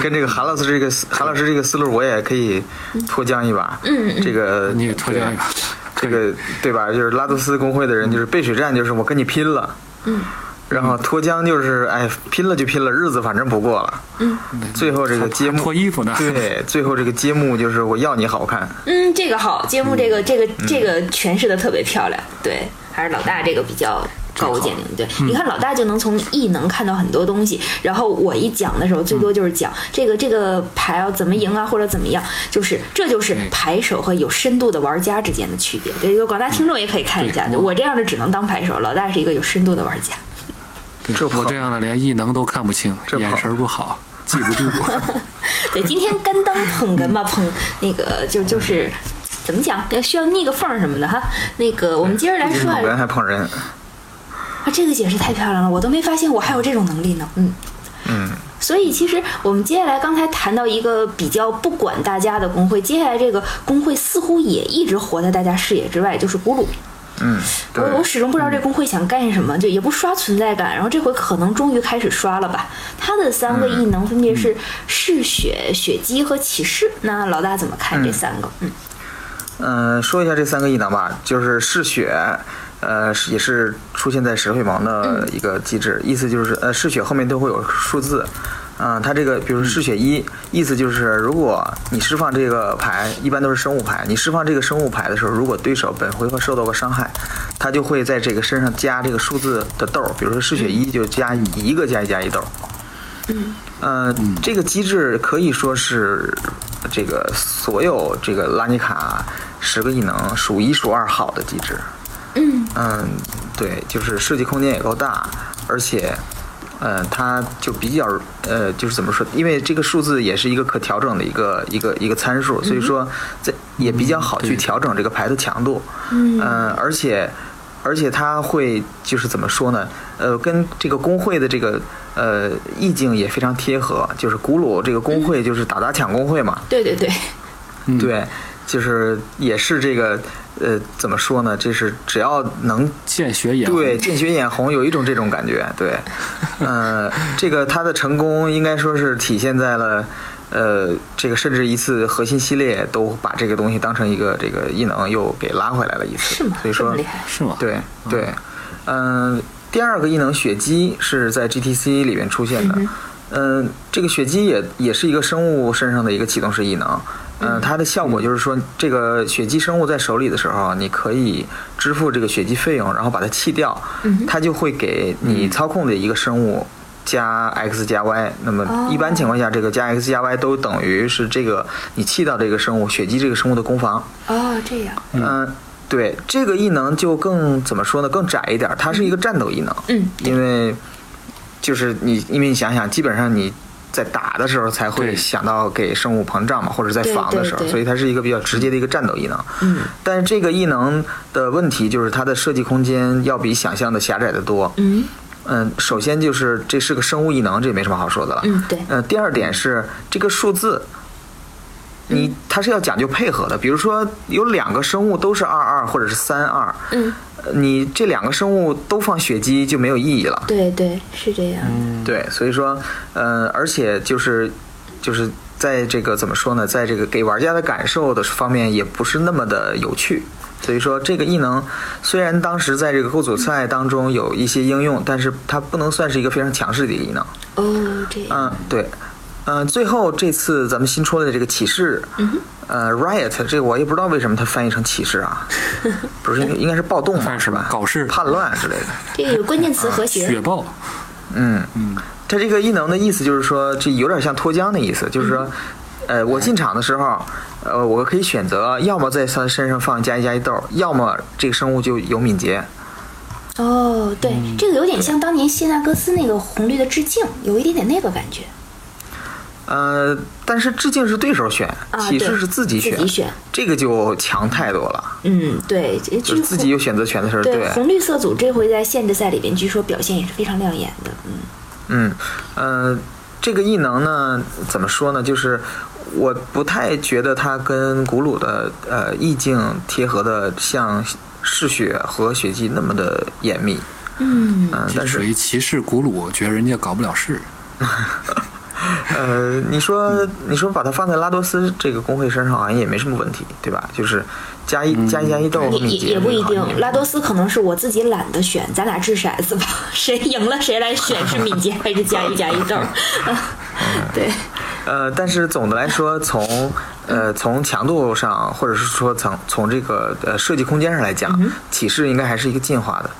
跟这个韩老师这个思韩老师这个思路，我也可以脱缰一把。嗯这个你也脱缰一把。这个对吧？就是拉多斯工会的人，就是背水战，就是我跟你拼了。嗯。然后脱缰就是哎，拼了就拼了，日子反正不过了。嗯。最后这个揭幕脱衣服呢？对，最后这个揭幕就是我要你好看。嗯，这个好，揭幕这个这个这个诠释的特别漂亮。对，还是老大这个比较。高屋建瓴，对，你看老大就能从异能看到很多东西。然后我一讲的时候，最多就是讲这个这个牌要怎么赢啊，或者怎么样，就是这就是牌手和有深度的玩家之间的区别。对，一个广大听众也可以看一下，我这样的只能当牌手，老大是一个有深度的玩家。这我这样的连异能都看不清，眼神不好，[LAUGHS] 记不住。[LAUGHS] 对，今天干当捧哏吧，捧那个就就是怎么讲，要需要逆个缝什么的哈。那个我们接着来说，人还捧人。啊，这个解释太漂亮了，我都没发现我还有这种能力呢。嗯嗯，所以其实我们接下来刚才谈到一个比较不管大家的工会，接下来这个工会似乎也一直活在大家视野之外，就是古鲁。嗯，我我始终不知道这工会想干什么，就也不刷存在感，然后这回可能终于开始刷了吧。他的三个异能分别是嗜血、血姬和骑士。那老大怎么看这三个？嗯嗯，说一下这三个异能吧，就是嗜血。呃，也是出现在石会王的一个机制，意思就是呃，嗜血后面都会有数字，啊、它这个比如嗜血一，意思就是如果你释放这个牌，一般都是生物牌，你释放这个生物牌的时候，如果对手本回合受到过伤害，它就会在这个身上加这个数字的豆，比如说嗜血一就加一个加一加一豆。嗯，呃，这个机制可以说是这个所有这个拉尼卡十个异能数一数二好的机制。嗯嗯，对，就是设计空间也够大，而且，呃，它就比较呃，就是怎么说？因为这个数字也是一个可调整的一个一个一个参数，所以说在也比较好去调整这个牌的强度。嗯，呃，而且而且它会就是怎么说呢？呃，跟这个工会的这个呃意境也非常贴合，就是古鲁这个工会就是打砸抢工会嘛。对对对，对，就是也是这个。呃，怎么说呢？这是只要能见血眼红，对，见血眼红，有一种这种感觉。对，[LAUGHS] 呃，这个他的成功应该说是体现在了，呃，这个甚至一次核心系列都把这个东西当成一个这个异能又给拉回来了一次。是吗？所以说厉害是吗？对对，嗯，第二个异能血姬是在 GTC 里面出现的。嗯，这个血姬也也是一个生物身上的一个启动式异能。嗯，它的效果就是说，这个血姬生物在手里的时候，你可以支付这个血姬费用，然后把它弃掉，它就会给你操控的一个生物加 x 加 y。那么一般情况下，这个加 x 加 y 都等于是这个你弃掉这个生物血姬这个生物的攻防。哦，这样。嗯，对，这个异能就更怎么说呢？更窄一点，它是一个战斗异能。嗯，因为就是你，因为你想想，基本上你。在打的时候才会想到给生物膨胀嘛，或者在防的时候，所以它是一个比较直接的一个战斗异能。嗯，但是这个异能的问题就是它的设计空间要比想象的狭窄的多。嗯嗯，首先就是这是个生物异能，这也没什么好说的了。嗯，对。呃，第二点是这个数字，你它是要讲究配合的。比如说有两个生物都是二二或者是三二。嗯。你这两个生物都放血姬就没有意义了。对对，是这样。嗯，对，所以说，呃，而且就是，就是在这个怎么说呢，在这个给玩家的感受的方面也不是那么的有趣。所以说，这个异能虽然当时在这个构组赛当中有一些应用，但是它不能算是一个非常强势的一个异能。哦，这样。嗯，对。嗯，最后这次咱们新出的这个启示，呃，riot，这个我也不知道为什么它翻译成启示啊，[LAUGHS] 不是应该是暴动嘛，是吧？搞事、叛乱之类的。这个有关键词和谐。雪豹。嗯嗯，它这个异能的意思就是说，这有点像脱缰的意思，就是说，呃，我进场的时候，呃，我可以选择要么在它身上放加一加一豆，要么这个生物就有敏捷。哦，对，这个有点像当年谢纳戈斯那个红绿的致敬，有一点点那个感觉。呃，但是致敬是对手选，啊启示是自己选，自己选这个就强太多了，嗯，对，就是自己有选择权的时候。对红绿色组这回在限制赛里边，据说表现也是非常亮眼的。嗯，嗯，呃，这个异能呢，怎么说呢？就是我不太觉得它跟古鲁的呃意境贴合的像嗜血和血迹那么的严密。嗯嗯、但是属于骑士古鲁，觉得人家搞不了事。[LAUGHS] 呃，你说你说把它放在拉多斯这个工会身上，好像也没什么问题，对吧？就是加一、加一加一豆和也也敏捷，也不一定，拉多斯可能是我自己懒得选，咱俩掷骰子吧，谁赢了谁来选是敏捷还是加一加一豆儿。[LAUGHS] 对，呃，但是总的来说，从呃从强度上，或者是说从从这个呃设计空间上来讲，启示应该还是一个进化的，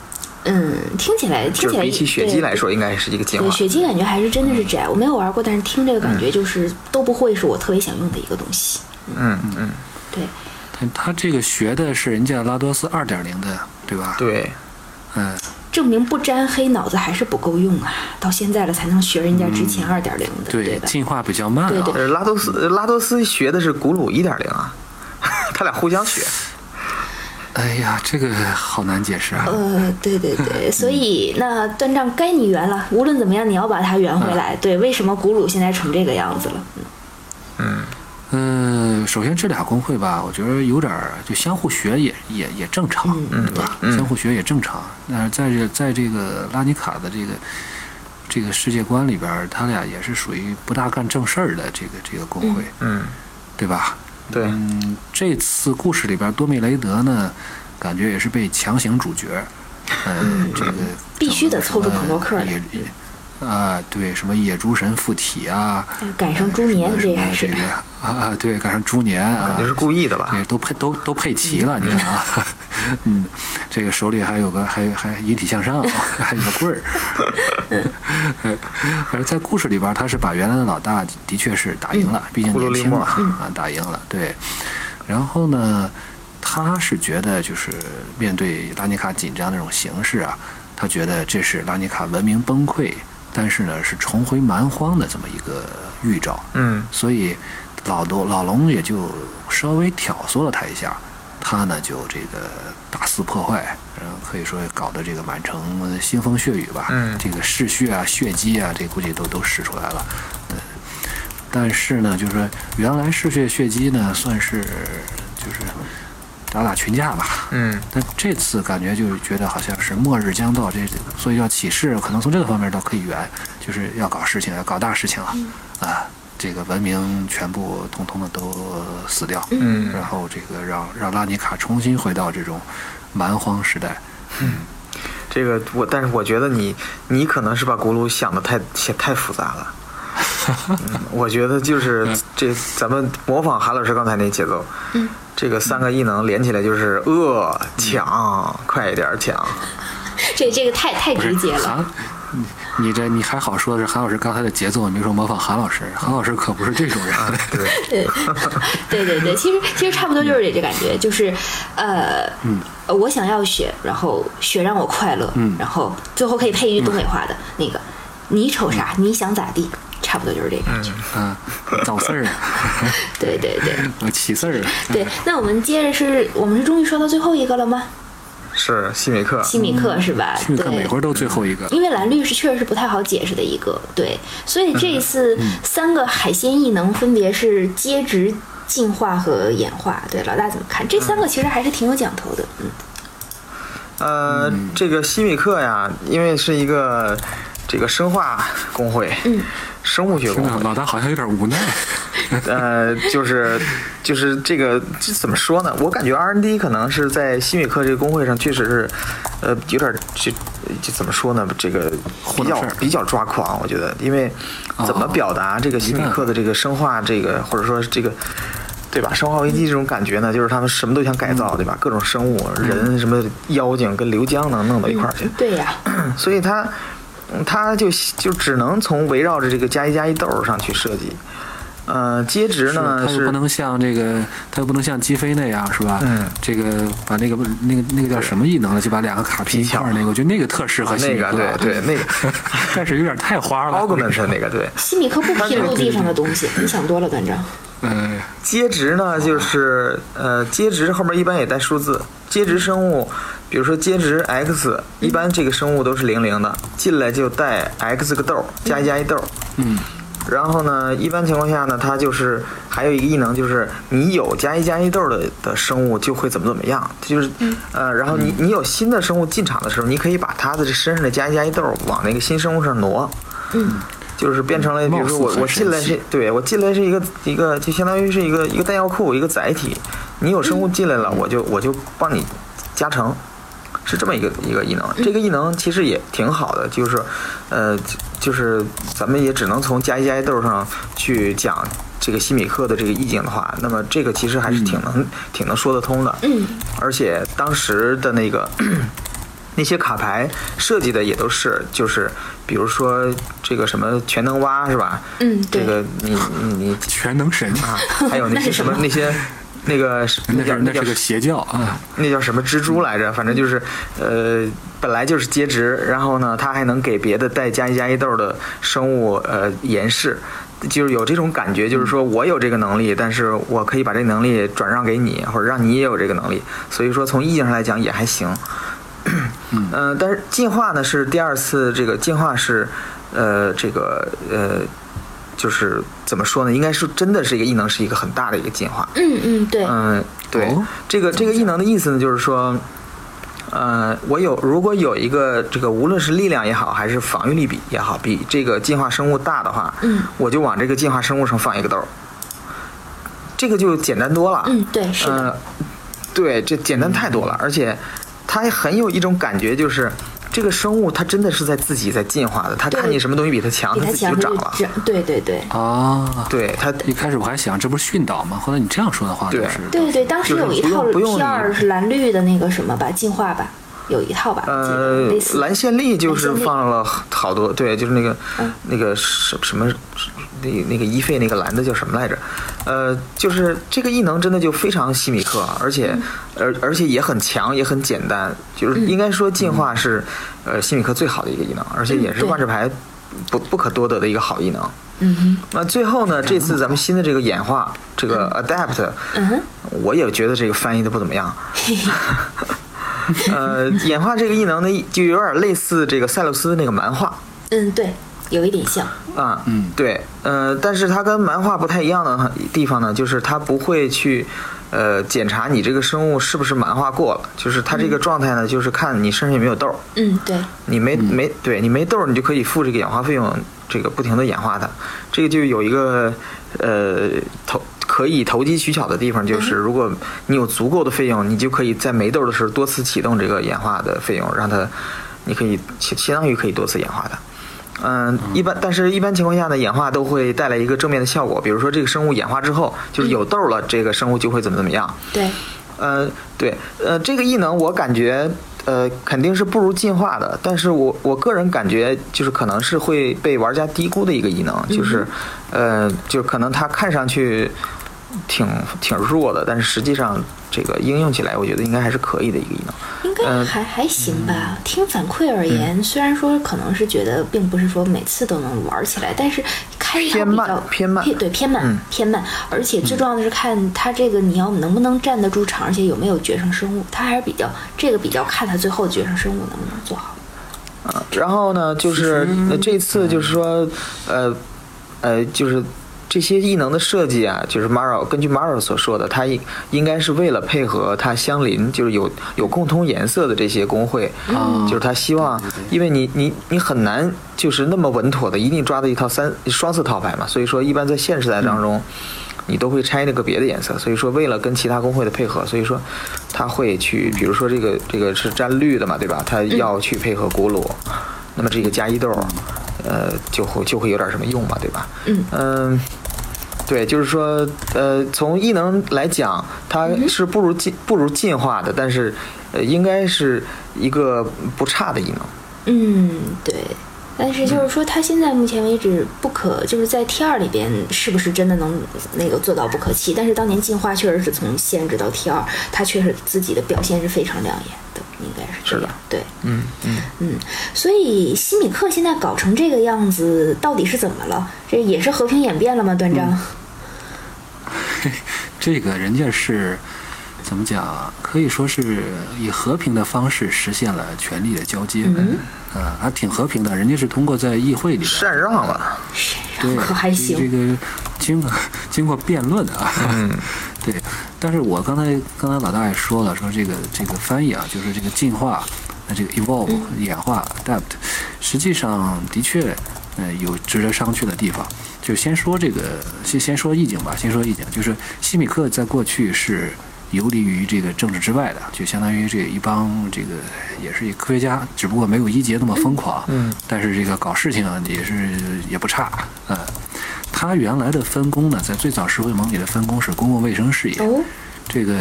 嗯，听起来听起来比起血姬来对说，应该是一个进化对，。血姬感觉还是真的是窄，我没有玩过，但是听这个感觉就是都不会是我特别想用的一个东西。嗯嗯，对，他他这个学的是人家拉多斯二点零的，对吧？，对，嗯，证明不沾黑脑子还是不够用啊，到现在了才能学人家之前二点零的，对？进化比较慢啊。对对呃，拉多斯拉多斯学的是古鲁一点零啊，[LAUGHS] 他俩互相学。哎呀，这个好难解释啊。呃，对对对，[LAUGHS] 所以那断账该你圆了，无论怎么样，你要把它圆回来。对，为什么古鲁现在成这个样子了？嗯嗯，首先这俩工会吧，我觉得有点儿就相互学也也也正常，嗯对吧？相互学也正常。但是在这在这个拉尼卡的这个这个世界观里边儿，他俩也是属于不大干正事儿的这个这个工会，嗯，对吧？对，嗯，这次故事里边，多米雷德呢，感觉也是被强行主角，嗯，这个必须得凑出什么朋洛克来野野啊，对，什么野猪神附体啊，嗯赶上猪年这还是这个啊，对，赶上猪年啊肯定，是故意的吧？对，都配都都配齐了，你看啊，[LAUGHS] 嗯，这个手里还有个还还引体向上，[LAUGHS] 还有个棍儿。[LAUGHS] 而在故事里边，他是把原来的老大的确是打赢了，毕竟年轻嘛，啊，打赢了，对。然后呢，他是觉得就是面对拉尼卡紧张那种形势啊，他觉得这是拉尼卡文明崩溃，但是呢是重回蛮荒的这么一个预兆。嗯所以老龙老龙也就稍微挑唆了他一下，他呢就这个大肆破坏，然后可以说搞得这个满城腥风血雨吧。嗯这个嗜血啊、血迹啊，这估计都都使出来了。嗯，但是呢，就是说原来嗜血血迹呢，算是就是打打群架吧。嗯。但这次感觉就觉得好像是末日将到，这所以要起誓，可能从这个方面倒可以圆，就是要搞事情，要搞大事情了，啊，这个文明全部通通的都死掉，嗯。然后这个让让拉尼卡重新回到这种蛮荒时代，嗯这个我，但是我觉得你你可能是把咕噜想的太想太复杂了。嗯，[LAUGHS] 我觉得就是这咱们模仿韩老师刚才那节奏，嗯，这个三个异能连起来就是饿抢，快一点抢。这这个太太直接了。韩，你你这你还好说的是韩老师刚才的节奏，你没说模仿韩老师，韩老师可不是这种人，[LAUGHS] 对，对对对，其实其实差不多就是这个感觉，就是呃，嗯我想要雪，然后雪让我快乐，嗯然后最后可以配一句东北话的、那个，你瞅啥？你想咋地？差不多就是这个感觉。啊，造事儿，[LAUGHS] 对对对我起事儿，对，那我们接着是我们是终于说到最后一个了吗？是西米克。西米克是吧？对每回都最后一个，因为蓝绿是确实是不太好解释的一个，对，所以这一次三个海鲜异能分别是接值、进化和演化。对，老大怎么看？这三个其实还是挺有讲头的，嗯，呃，这个西米克呀，因为是一个这个生化工会，嗯，生物学工会，老大好像有点无奈，[LAUGHS] 呃，就是就是这个这怎么说呢？我感觉 R N D 可能是在西米克这个工会上确实是，呃，有点这这怎么说呢？这个比较比较抓狂，我觉得，因为怎么哦表达这个西米克的这个生化这个或者说这个。对吧？生化危机这种感觉呢，就是他们什么都想改造，对吧？各种生物、人、什么妖精跟刘江能弄到一块儿去。对呀，所以他嗯他就就只能从围绕着这个加一加一豆儿上去设计。呃，接值呢是它又不能像这个，它又不能像击飞那样，是吧？嗯，这个把那个那个那个叫什么异能了，就把两个卡拼一块儿那个，我觉得那个特适合西那个米克对对那个 [LAUGHS] 但是有点太花了。augment 那个对。西米克不拼陆地上的东西，你想多了，团长。嗯，接值呢，就是呃，接值后面一般也带数字。接值生物，比如说接值 x，一般这个生物都是零零的，进来就带 x 个豆，加一加一豆。嗯。然后呢，一般情况下呢，它就是还有一个异能，就是你有加一加一豆的的生物就会怎么怎么样，就是呃，然后你你有新的生物进场的时候，你可以把它的这身上的加一加一豆往那个新生物上挪。嗯。就是变成了，比如说我我进来是对我进来是一个一个，就相当于是一个一个弹药库，一个载体。你有生物进来了，我就我就帮你加成，是这么一个一个异能。这个异能其实也挺好的，就是呃，就是咱们也只能从加一加一豆上去讲这个西米克的这个意境的话，那么这个其实还是挺能挺能说得通的。嗯。而且当时的那个。那些卡牌设计的也都是，就是比如说这个什么全能蛙是吧？嗯，这个你你你全能神啊，还有那些 [LAUGHS] 什么那些那个那叫那是个邪教啊，那叫什么蜘蛛来着？反正就是呃，本来就是接职，然后呢，他还能给别的带加一加一豆的生物呃延世。就是有这种感觉，就是说我有这个能力，但是我可以把这个能力转让给你，或者让你也有这个能力。所以说从意境上来讲也还行。嗯、呃，但是进化呢是第二次，这个进化是，呃，这个呃，就是怎么说呢？应该是真的是一个异能，是一个很大的一个进化。嗯嗯，对。嗯，对，哦这个这个异能的意思呢，就是说，呃，我有如果有一个这个无论是力量也好，还是防御力比也好，比这个进化生物大的话，嗯，我就往这个进化生物上放一个豆儿，这个就简单多了。嗯，对，是的。呃，对，这简单太多了，而且它很有一种感觉，就是这个生物它真的是在自己在进化的，它看见什么东西比它强，它它自己就长了。对对对。啊，对它，一开始我还想这不是训导吗？后来你这样说的话，对就是对对对，当时有一套不用是蓝绿的那个什么吧，进化吧，有一套吧，呃蓝线粒就是放了好多，对，就是那个、嗯那个什什么，那那个一费那个蓝的叫什么来着？呃，就是这个异能真的就非常西米克，而且嗯。而而且也很强，也很简单，就是应该说进化是呃西米克最好的一个异能，而且也是万智牌不不可多得的一个好异能。嗯哼，那最后呢，这次咱们新的这个演化，这个 adapt，嗯哼，我也觉得这个翻译的不怎么样。[LAUGHS] 呃，演化这个异能呢，就有点类似这个塞勒斯那个蛮化嗯，对，有一点像。啊，嗯对，呃，但是它跟蛮化不太一样的地方呢，就是它不会去呃检查你这个生物是不是蛮化过了，就是它这个状态呢，就是看你身上有没有痘儿，嗯，对，你没没对你没痘儿，你就可以付这个演化费用，这个不停的演化它，这个就有一个呃投可以投机取巧的地方，就是如果你有足够的费用，你就可以在没痘儿的时候多次启动这个演化的费用，让它你可以相相当于可以多次演化它。嗯，一般，但是一般情况下呢，演化都会带来一个正面的效果，比如说这个生物演化之后，就是有痘儿了，这个生物就会怎么怎么样。对，呃，对，呃，这个异能我感觉，呃，肯定是不如进化的，但是我我个人感觉就是可能是会被玩家低估的一个异能，就是，呃，就可能它看上去挺挺弱的，但是实际上这个应用起来，我觉得应该还是可以的一个异能。应该嗯还还行吧。听反馈而言，虽然说可能是觉得并不是说每次都能玩起来，但是开一套偏慢比较偏慢对偏慢、嗯偏慢，而且最重要的是看它这个你要能不能站得住场，而且有没有决胜生物，它还是比较这个比较看它最后决胜生物能不能做好。啊，然后呢，就是呃这次就是说，呃，呃，就是这些异能的设计啊，就是 Maro 根据 Maro 所说的，它应应该是为了配合它相邻，就是有有共通颜色的这些工会，啊就是他希望，因为你你你很难就是那么稳妥的一定抓到一套三双色套牌嘛，所以说一般在现实时代当中。你都会拆那个别的颜色，所以说为了跟其他工会的配合，所以说他会去，比如说这个这个是沾绿的嘛，对吧？他要去配合古鲁，那么这个加一豆，呃，就会就会有点什么用嘛，对吧？嗯嗯，对，就是说，呃，从异能来讲，它是不如进不如进化的，但是呃，应该是一个不差的异能。嗯，对。但是就是说，它现在目前为止不可，就是在 T 二里边是不是真的能那个做到不可期？但是当年进化确实是从限制到 T 二，它确实自己的表现是非常亮眼的，应该是这是的样。对，嗯嗯，嗯，所以西米克现在搞成这个样子，到底是怎么了？这也是和平演变了吗？段章？[LAUGHS] 这个人家是怎么讲啊？可以说是以和平的方式实现了权力的交接，嗯啊，还挺和平的。人家是通过在议会里边，禅让了，对，[LAUGHS] 可还这。个经过 [LAUGHS] 经过辩论啊，嗯对。但是我刚才刚才老大也说了，说这个这个翻译啊，就是这个进化，那，这个 evolve 演化 adapt，实际上的确，呃，有值得商榷的地方。就先说这个，先先说意境吧，先说意境，就是西米克在过去是游离于这个政治之外的，就相当于这一帮这个也是一科学家，只不过没有一杰那么疯狂，嗯，但是这个搞事情啊也是也不差，呃，他原来的分工呢，在最早石灰盟里的分工是公共卫生事业，哦，这个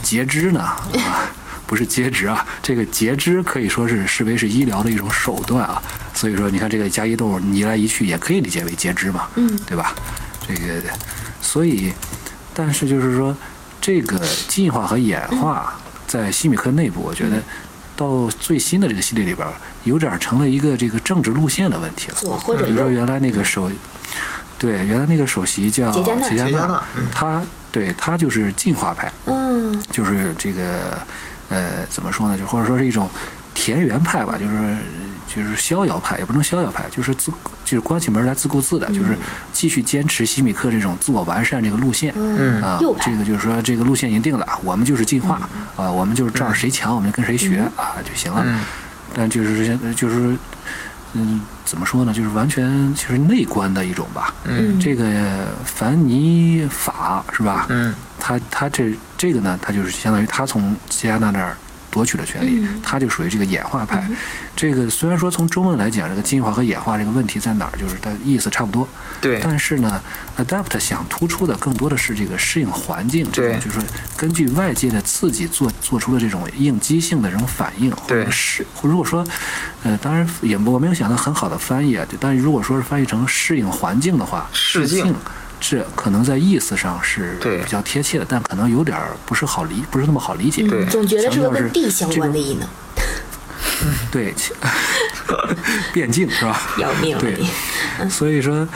截肢呢，[LAUGHS] 啊，不是截肢啊，这个截肢可以说是视为是医疗的一种手段啊。所以说，你看这个加一豆移来移去，也可以理解为截肢嘛，嗯，对吧？这个，所以，但是就是说，这个进化和演化在西米克内部，我觉得到最新的这个系列里边，有点成了一个这个政治路线的问题了。或者比如说。原来那个首，对，原来那个首席叫杰加纳杰加纳嗯他对他就是进化派，嗯就是这个呃怎么说呢？就或者说是一种田园派吧，就是就是逍遥派，也不能逍遥派，就是自就是关起门来自顾自的，就是继续坚持西米克这种自我完善这个路线。嗯，啊这个就是说，这个路线已经定了，我们就是进化啊，我们就是照着谁强，我们就跟谁学啊就行了。嗯但就是现就是嗯，怎么说呢？就是完全就是内观的一种吧。嗯这个凡尼法是吧？嗯他他这这个呢，他就是相当于他从加拿大那儿夺取了权利，嗯他就属于这个演化派。这个虽然说从中文来讲，这个进化和演化这个问题在哪儿，就是它意思差不多，对，但是呢，adapt 想突出的更多的是这个适应环境，这种就是根据外界的刺激做做出的这种应激性的这种反应，或者对是如果说，呃，当然也我没有想到很好的翻译啊，但是如果说是翻译成适应环境的话，适境境。这可能在意思上是比较贴切的，但可能有点儿不是好理，不是那么好理解。总觉得是个强调是跟地相关的异能，[LAUGHS] 对，[LAUGHS] 变境是吧？要命了对。所以说，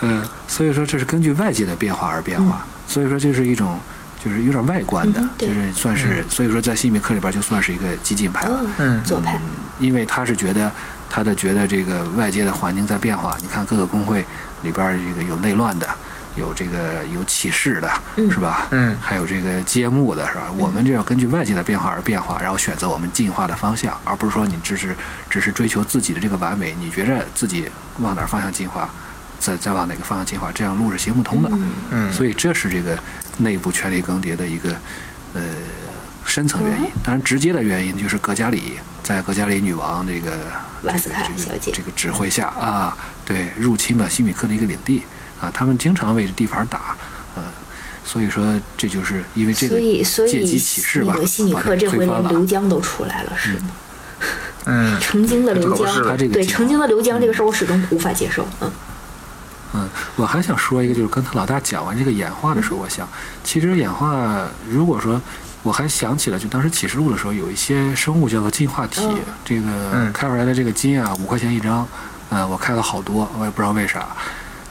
呃，所以说这是根据外界的变化而变化，所以说这是一种就是有点外观的，嗯就是算是，所以说在西米克里边就算是一个激进派了，哦，嗯左派。因为他是觉得他的觉得这个外界的环境在变化，你看各个工会里边儿这个有内乱的。有这个有启示的，嗯是吧？嗯还有这个揭幕的，是吧？我们这要根据外界的变化而变化，然后选择我们进化的方向，而不是说你只是只是追求自己的这个完美，你觉着自己往哪儿方向进化，再再往哪个方向进化，这样路是行不通的。嗯，所以这是这个内部权力更迭的一个呃深层原因。当然，直接的原因就是格加里在格加里女王这个这个小姐这个指挥下啊，对入侵了西米克的一个领地啊，他们经常为这地盘打，呃，所以说这就是因为这个所以，所以借机起事吧，那个西米把克这回。连刘江都出来了，是吗？[LAUGHS] 嗯成精的刘江，他这个对成精的刘江这个事儿，我始终无法接受。嗯嗯，我还想说一个，就是跟他老大讲完这个演化的时候，我想，其实演化如果说。我还想起了，就当时启示录的时候，有一些生物叫做进化体，嗯这个嗯开出来的这个金啊，五块钱一张，呃，我开了好多，我也不知道为啥，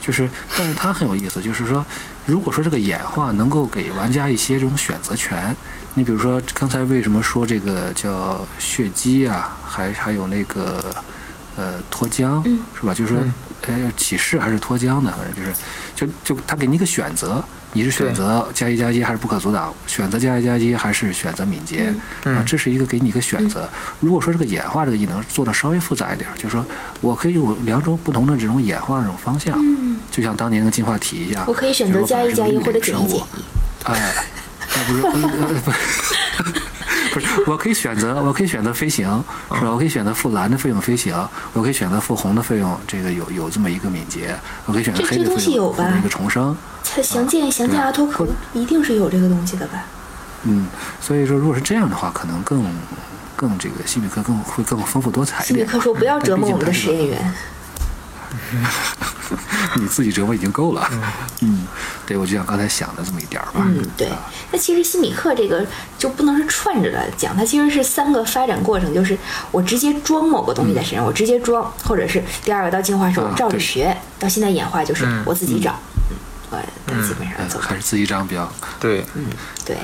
就是，但是它很有意思，就是说，如果说这个演化能够给玩家一些这种选择权，你比如说刚才为什么说这个叫血姬啊，还还有那个呃脱缰，嗯是吧？就是说，呃，启示还是脱缰的，反正就是，就就他给你一个选择，你是选择加一加一还是不可阻挡？选择加一加一还是选择敏捷？嗯啊，这是一个给你一个选择。如果说这个演化这个技能做的稍微复杂一点，就是说我可以有两种不同的这种演化这种方向，嗯，就像当年的进化体一样。我可以选择加一加一或者减一减一。哎，那不是，呃不是，[LAUGHS] 不是，我可以选择，我可以选择飞行，是吧？我可以选择付蓝的费用飞行，我可以选择付红的费用，这个有有这么一个敏捷，我可以选择黑的费用或者一个重生。它详见详见阿托克一定是有这个东西的吧？嗯，所以说如果是这样的话，可能更更这个西米克更会更丰富多彩一点。西米克说：“不要折磨我们的实验员。[LAUGHS] 员。[LAUGHS] 你自己折磨已经够了。嗯，对，我就像刚才想的这么一点儿吧。嗯，对。那其实心理课这个就不能是串着来讲，它其实是三个发展过程，就是我直接装某个东西在身上，我直接装，或者是第二个到进化时候啊照着对学，到现在演化就是我自己找。嗯，我它基本上还是自己长比较对，对，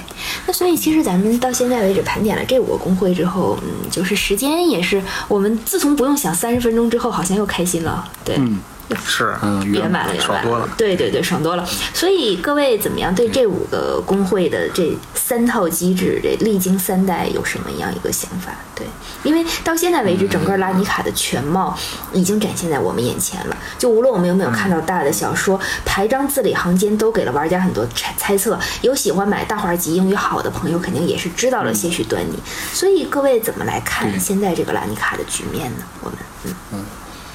那所以其实咱们到现在为止盘点了这五个工会之后，嗯，就是时间也是我们自从不用想三十分钟之后，好像又开心了，对，嗯是，嗯圆圆满了，圆满了对对对，省多了。所以各位怎么样对这五个工会的这三套机制，这历经三代有什么样一个想法？对，因为到现在为止，整个拉尼卡的全貌已经展现在我们眼前了。就无论我们有没有看到大的小说，排章字里行间都给了玩家很多猜猜测。有喜欢买大画集英语好的朋友，肯定也是知道了些许端倪。所以各位怎么来看现在这个拉尼卡的局面呢？我们嗯嗯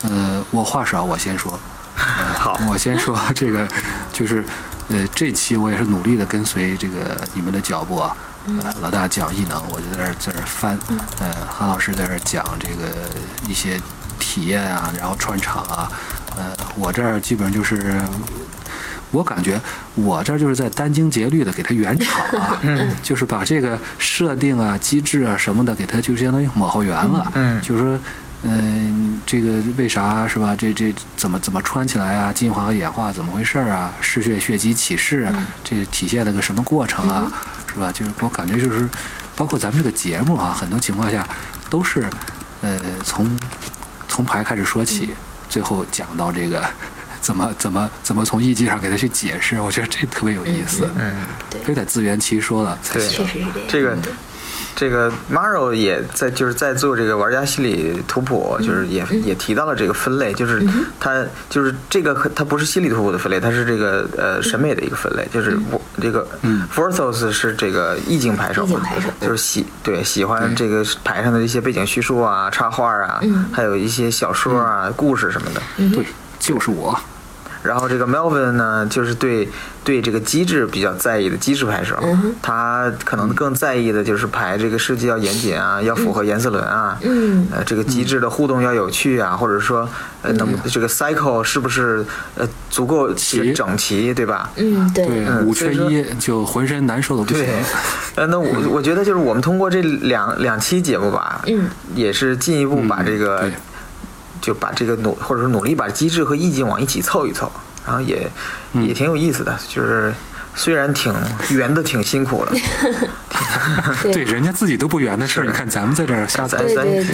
呃，我话少，我先说。[LAUGHS] 好，我先说这个，就是，呃，这期我也是努力的跟随这个你们的脚步啊。呃，老大讲异能，我就在这儿在这儿翻。呃，韩老师在这儿讲这个一些体验啊，然后串场啊。呃，我这儿基本上就是，我感觉我这儿就是在殚精竭虑的给它圆场啊，就是把这个设定啊、机制啊什么的给它就相当于抹后圆了。嗯就是说。嗯，这个为啥是吧？这这怎么怎么穿起来啊？进化和演化怎么回事啊？嗜血血肌起势啊，这体现了个什么过程啊？是吧？就是我感觉就是，包括咱们这个节目啊，很多情况下都是，呃，从从牌开始说起，最后讲到这个怎么怎么怎么从意境上给他去解释，我觉得这特别有意思，嗯，对非得自圆其说了才对行。确实是这样。这个对这个 Maro 也在就是在做这个玩家心理图谱，就是也也提到了这个分类，就是它就是这个和它不是心理图谱的分类，它是这个呃审美的一个分类，就是我这个嗯。Vorthos 是这个意境牌手嘛意境牌手，就是喜对喜欢这个牌上的一些背景叙述啊、插画啊，还有一些小说啊、故事什么的。对，就是我。然后这个 Melvin 呢，就是对对这个机制比较在意的机制牌手，他可能更在意的就是牌这个设计要严谨啊，要符合颜色轮啊，嗯。呃，这个机制的互动要有趣啊，或者说呃能这个 cycle 是不是呃足够齐整齐，对吧？嗯，对，嗯五缺一就浑身难受的不行对。[LAUGHS] 呃，那我我觉得就是我们通过这两两期节目吧，嗯，也是进一步把这个、对就把这个努或者说努力把机制和意境往一起凑一凑，然后也、也挺有意思的，就是虽然挺圆的挺辛苦的，[LAUGHS] 对，人家自己都不圆的事儿，你看咱们在这儿瞎咱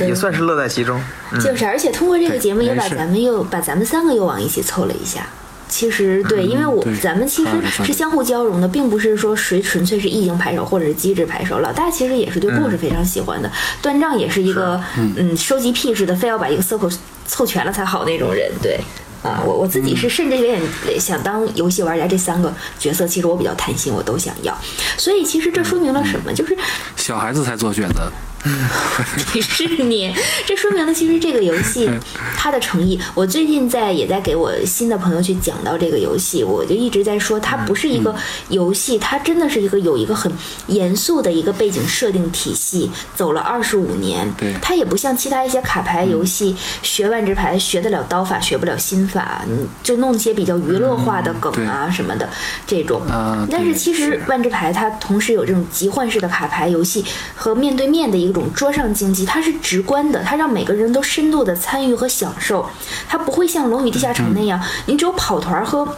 也算是乐在其中。嗯。就是，而且通过这个节目也把咱们又把咱们三个又往一起凑了一下。其实对，因为我对咱们其实是相互交融的，并不是说谁纯粹是意境牌手或者是机制牌手。老大其实也是对故事非常喜欢的，断账也是一个嗯。收集癖似的，非要把一个 circle 凑全了才好那种人。对啊，我我自己是甚至有点想当游戏玩家，这三个角色其实我比较贪心，我都想要。所以其实这说明了什么？就是小孩子才做选择。[LAUGHS] 你是你，这说明了其实这个游戏它的诚意。我最近在也在给我新的朋友去讲到这个游戏，我就一直在说它不是一个游戏，它真的是一个有一个很严肃的一个背景设定体系，走了二十五年。对它也不像其他一些卡牌游戏，学万智牌学得了刀法，学不了心法，嗯就弄一些比较娱乐化的梗啊什么的这种。啊但是其实万智牌它同时有这种集换式的卡牌游戏和面对面的一种桌上竞技，它是直观的，它让每个人都深度的参与和享受，它不会像《龙与地下城》那样，你只有跑团和。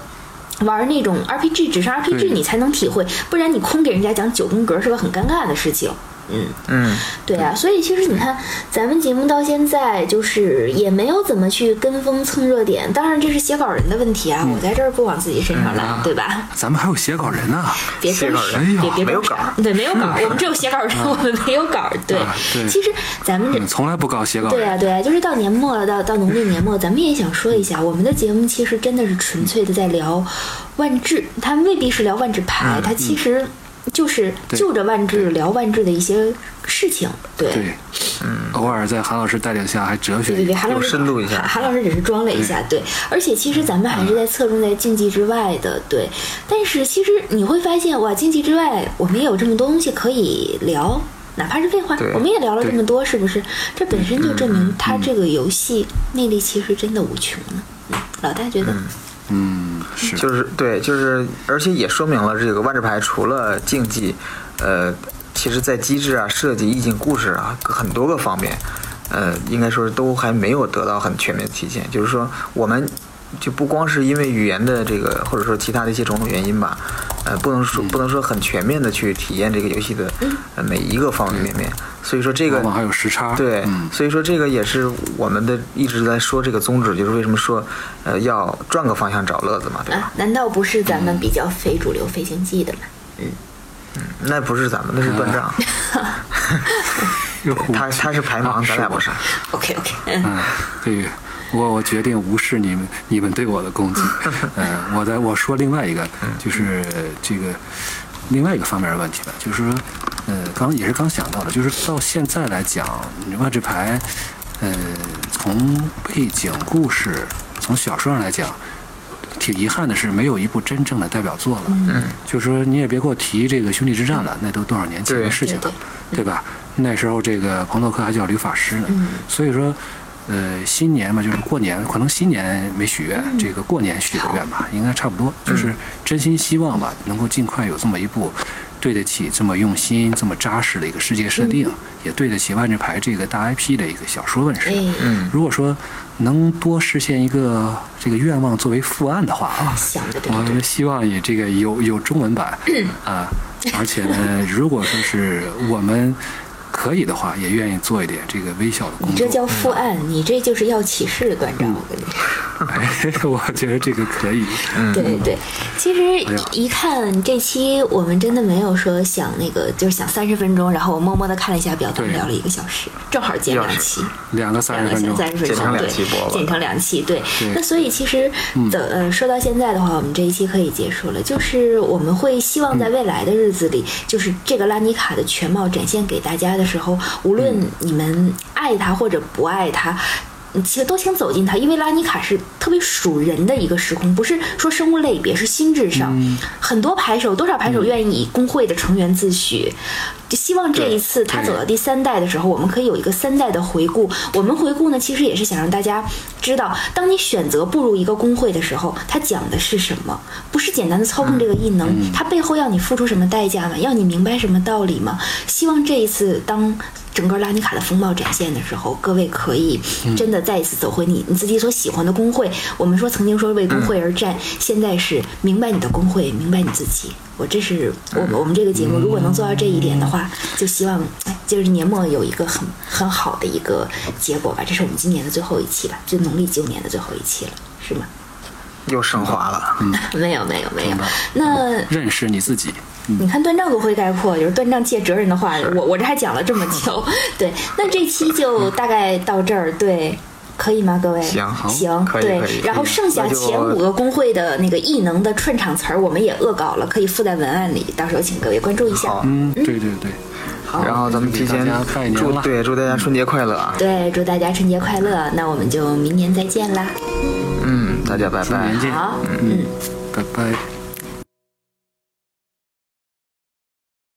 玩那种 RPG，只上 RPG 你才能体会，不然你空给人家讲九宫格是个很尴尬的事情。嗯，嗯，对啊，所以其实你看，咱们节目到现在就是也没有怎么去跟风蹭热点，当然这是写稿人的问题啊，我在这儿不往自己身上揽，对吧？咱们还有写稿人呢。[LAUGHS] 别装写稿人别别没有稿对，没有稿，我们只有写稿人，我们没有稿。对啊，对其实咱们这嗯，从来不搞写稿。对啊，对啊，就是到年末了，到到农历年末，咱们也想说一下，我们的节目其实真的是纯粹的在聊万智，它未必是聊万智牌，它其实就是嗯对就着万智聊万智的一些事情。对，对，嗯，偶尔在韩老师带领下还哲学对对对，一下。有韩老师深度一下韩韩老师只是装了一下，对，而且其实咱们还是在侧重在竞技之外的，对。但是其实你会发现，哇，竞技之外，我们也有这么多东西可以聊，哪怕是废话，我们也聊了这么多，是不是？这本身就证明它这个游戏魅力其实真的无穷呢。老大觉得，嗯，是，就是对，就是而且也说明了这个万智牌除了竞技，呃，其实在机制啊、设计、意境、故事啊很多个方面，呃，应该说是都还没有得到很全面的体现。就是说，我们就不光是因为语言的这个，或者说其他的一些种种原因吧，呃，不能说不能说很全面的去体验这个游戏的每一个方方面面。所以说这个往往还有时差。对，嗯，所以说这个也是我们的一直在说这个宗旨，就是为什么说，呃，要转个方向找乐子嘛，对吧？啊，难道不是咱们比较非主流飞行记的吗？嗯那不是咱们，那是断账，[LAUGHS] 他他是排盲，咱俩不是。OK OK，嗯，嗯，对，我我决定无视你们你们对我的攻击。嗯，[LAUGHS] 我在我说另外一个，就是这个另外一个方面的问题吧，就是说，呃，刚也是刚想到的，就是到现在来讲，你万智牌，呃，从背景故事，从小说上来讲。挺遗憾的是，没有一部真正的代表作了。嗯，就是说你也别给我提这个《兄弟之战》了，那都多少年前的事情了，对对吧？那时候这个彭洛克还叫吕法师呢，所以说，呃，新年嘛，就是过年，可能新年没许愿，这个过年许个愿吧，应该差不多，就是真心希望吧，能够尽快有这么一部对得起这么用心、这么扎实的一个世界设定，也对得起万智牌这个大 IP 的一个小说问世。哎，嗯，如果说能多实现一个这个愿望作为副案的话啊，我？们希望也这个有有中文版啊，而且呢，如果说是我们可以的话，也愿意做一点这个微小的工作。你这叫复案，你这就是要起誓的断章，我跟你说。哎，[LAUGHS] 我觉得这个可以。对对，其实一看这期我们真的没有说想那个，就是想三十分钟，然后我默默的看了一下表，咱们聊了一个小时，正好剪两期。两个三十分钟，三十分钟，剪成两对期播吧，剪成两期，对。对那所以其实的呃，说到现在的话，我们这一期可以结束了。就是我们会希望在未来的日子里，就是这个拉尼卡的全貌展现给大家的时候，无论你们爱他或者不爱他。嗯其实都请走进它，因为拉尼卡是特别属人的一个时空，不是说生物类别，是心智上。很多牌手，多少牌手愿意以工会的成员自诩，就希望这一次他走到第三代的时候，我们可以有一个三代的回顾。我们回顾呢，其实也是想让大家知道，当你选择步入一个工会的时候，它讲的是什么，不是简单的操控这个异能，它背后要你付出什么代价吗？要你明白什么道理吗？希望这一次当。整个拉尼卡的风貌展现的时候，各位可以真的再一次走回你你自己所喜欢的工会。我们说曾经说为工会而战，现在是明白你的工会，明白你自己。我这是我们我们这个节目如果能做到这一点的话，就希望哎，就是年末有一个很很好的一个结果吧。这是我们今年的最后一期吧，就农历九年的最后一期了，是吗？又升华了。[LAUGHS] 没有没有没有。那认识你自己。你看段丈多会概括，就是段丈借哲人的话，我我这还讲了这么久，[LAUGHS] 对，那这期就大概到这儿，对。可以吗，各位？行好行，对可以可以。然后剩下前五个工会的那个异能的串场词儿，我们也恶搞了，可以附在文案里，到时候请各位关注一下。嗯，对对对，好然后咱们提前祝了对祝大家春节快乐啊！对，祝大家春节快乐，那我们就明年再见啦。嗯，大家拜拜好，嗯。拜拜。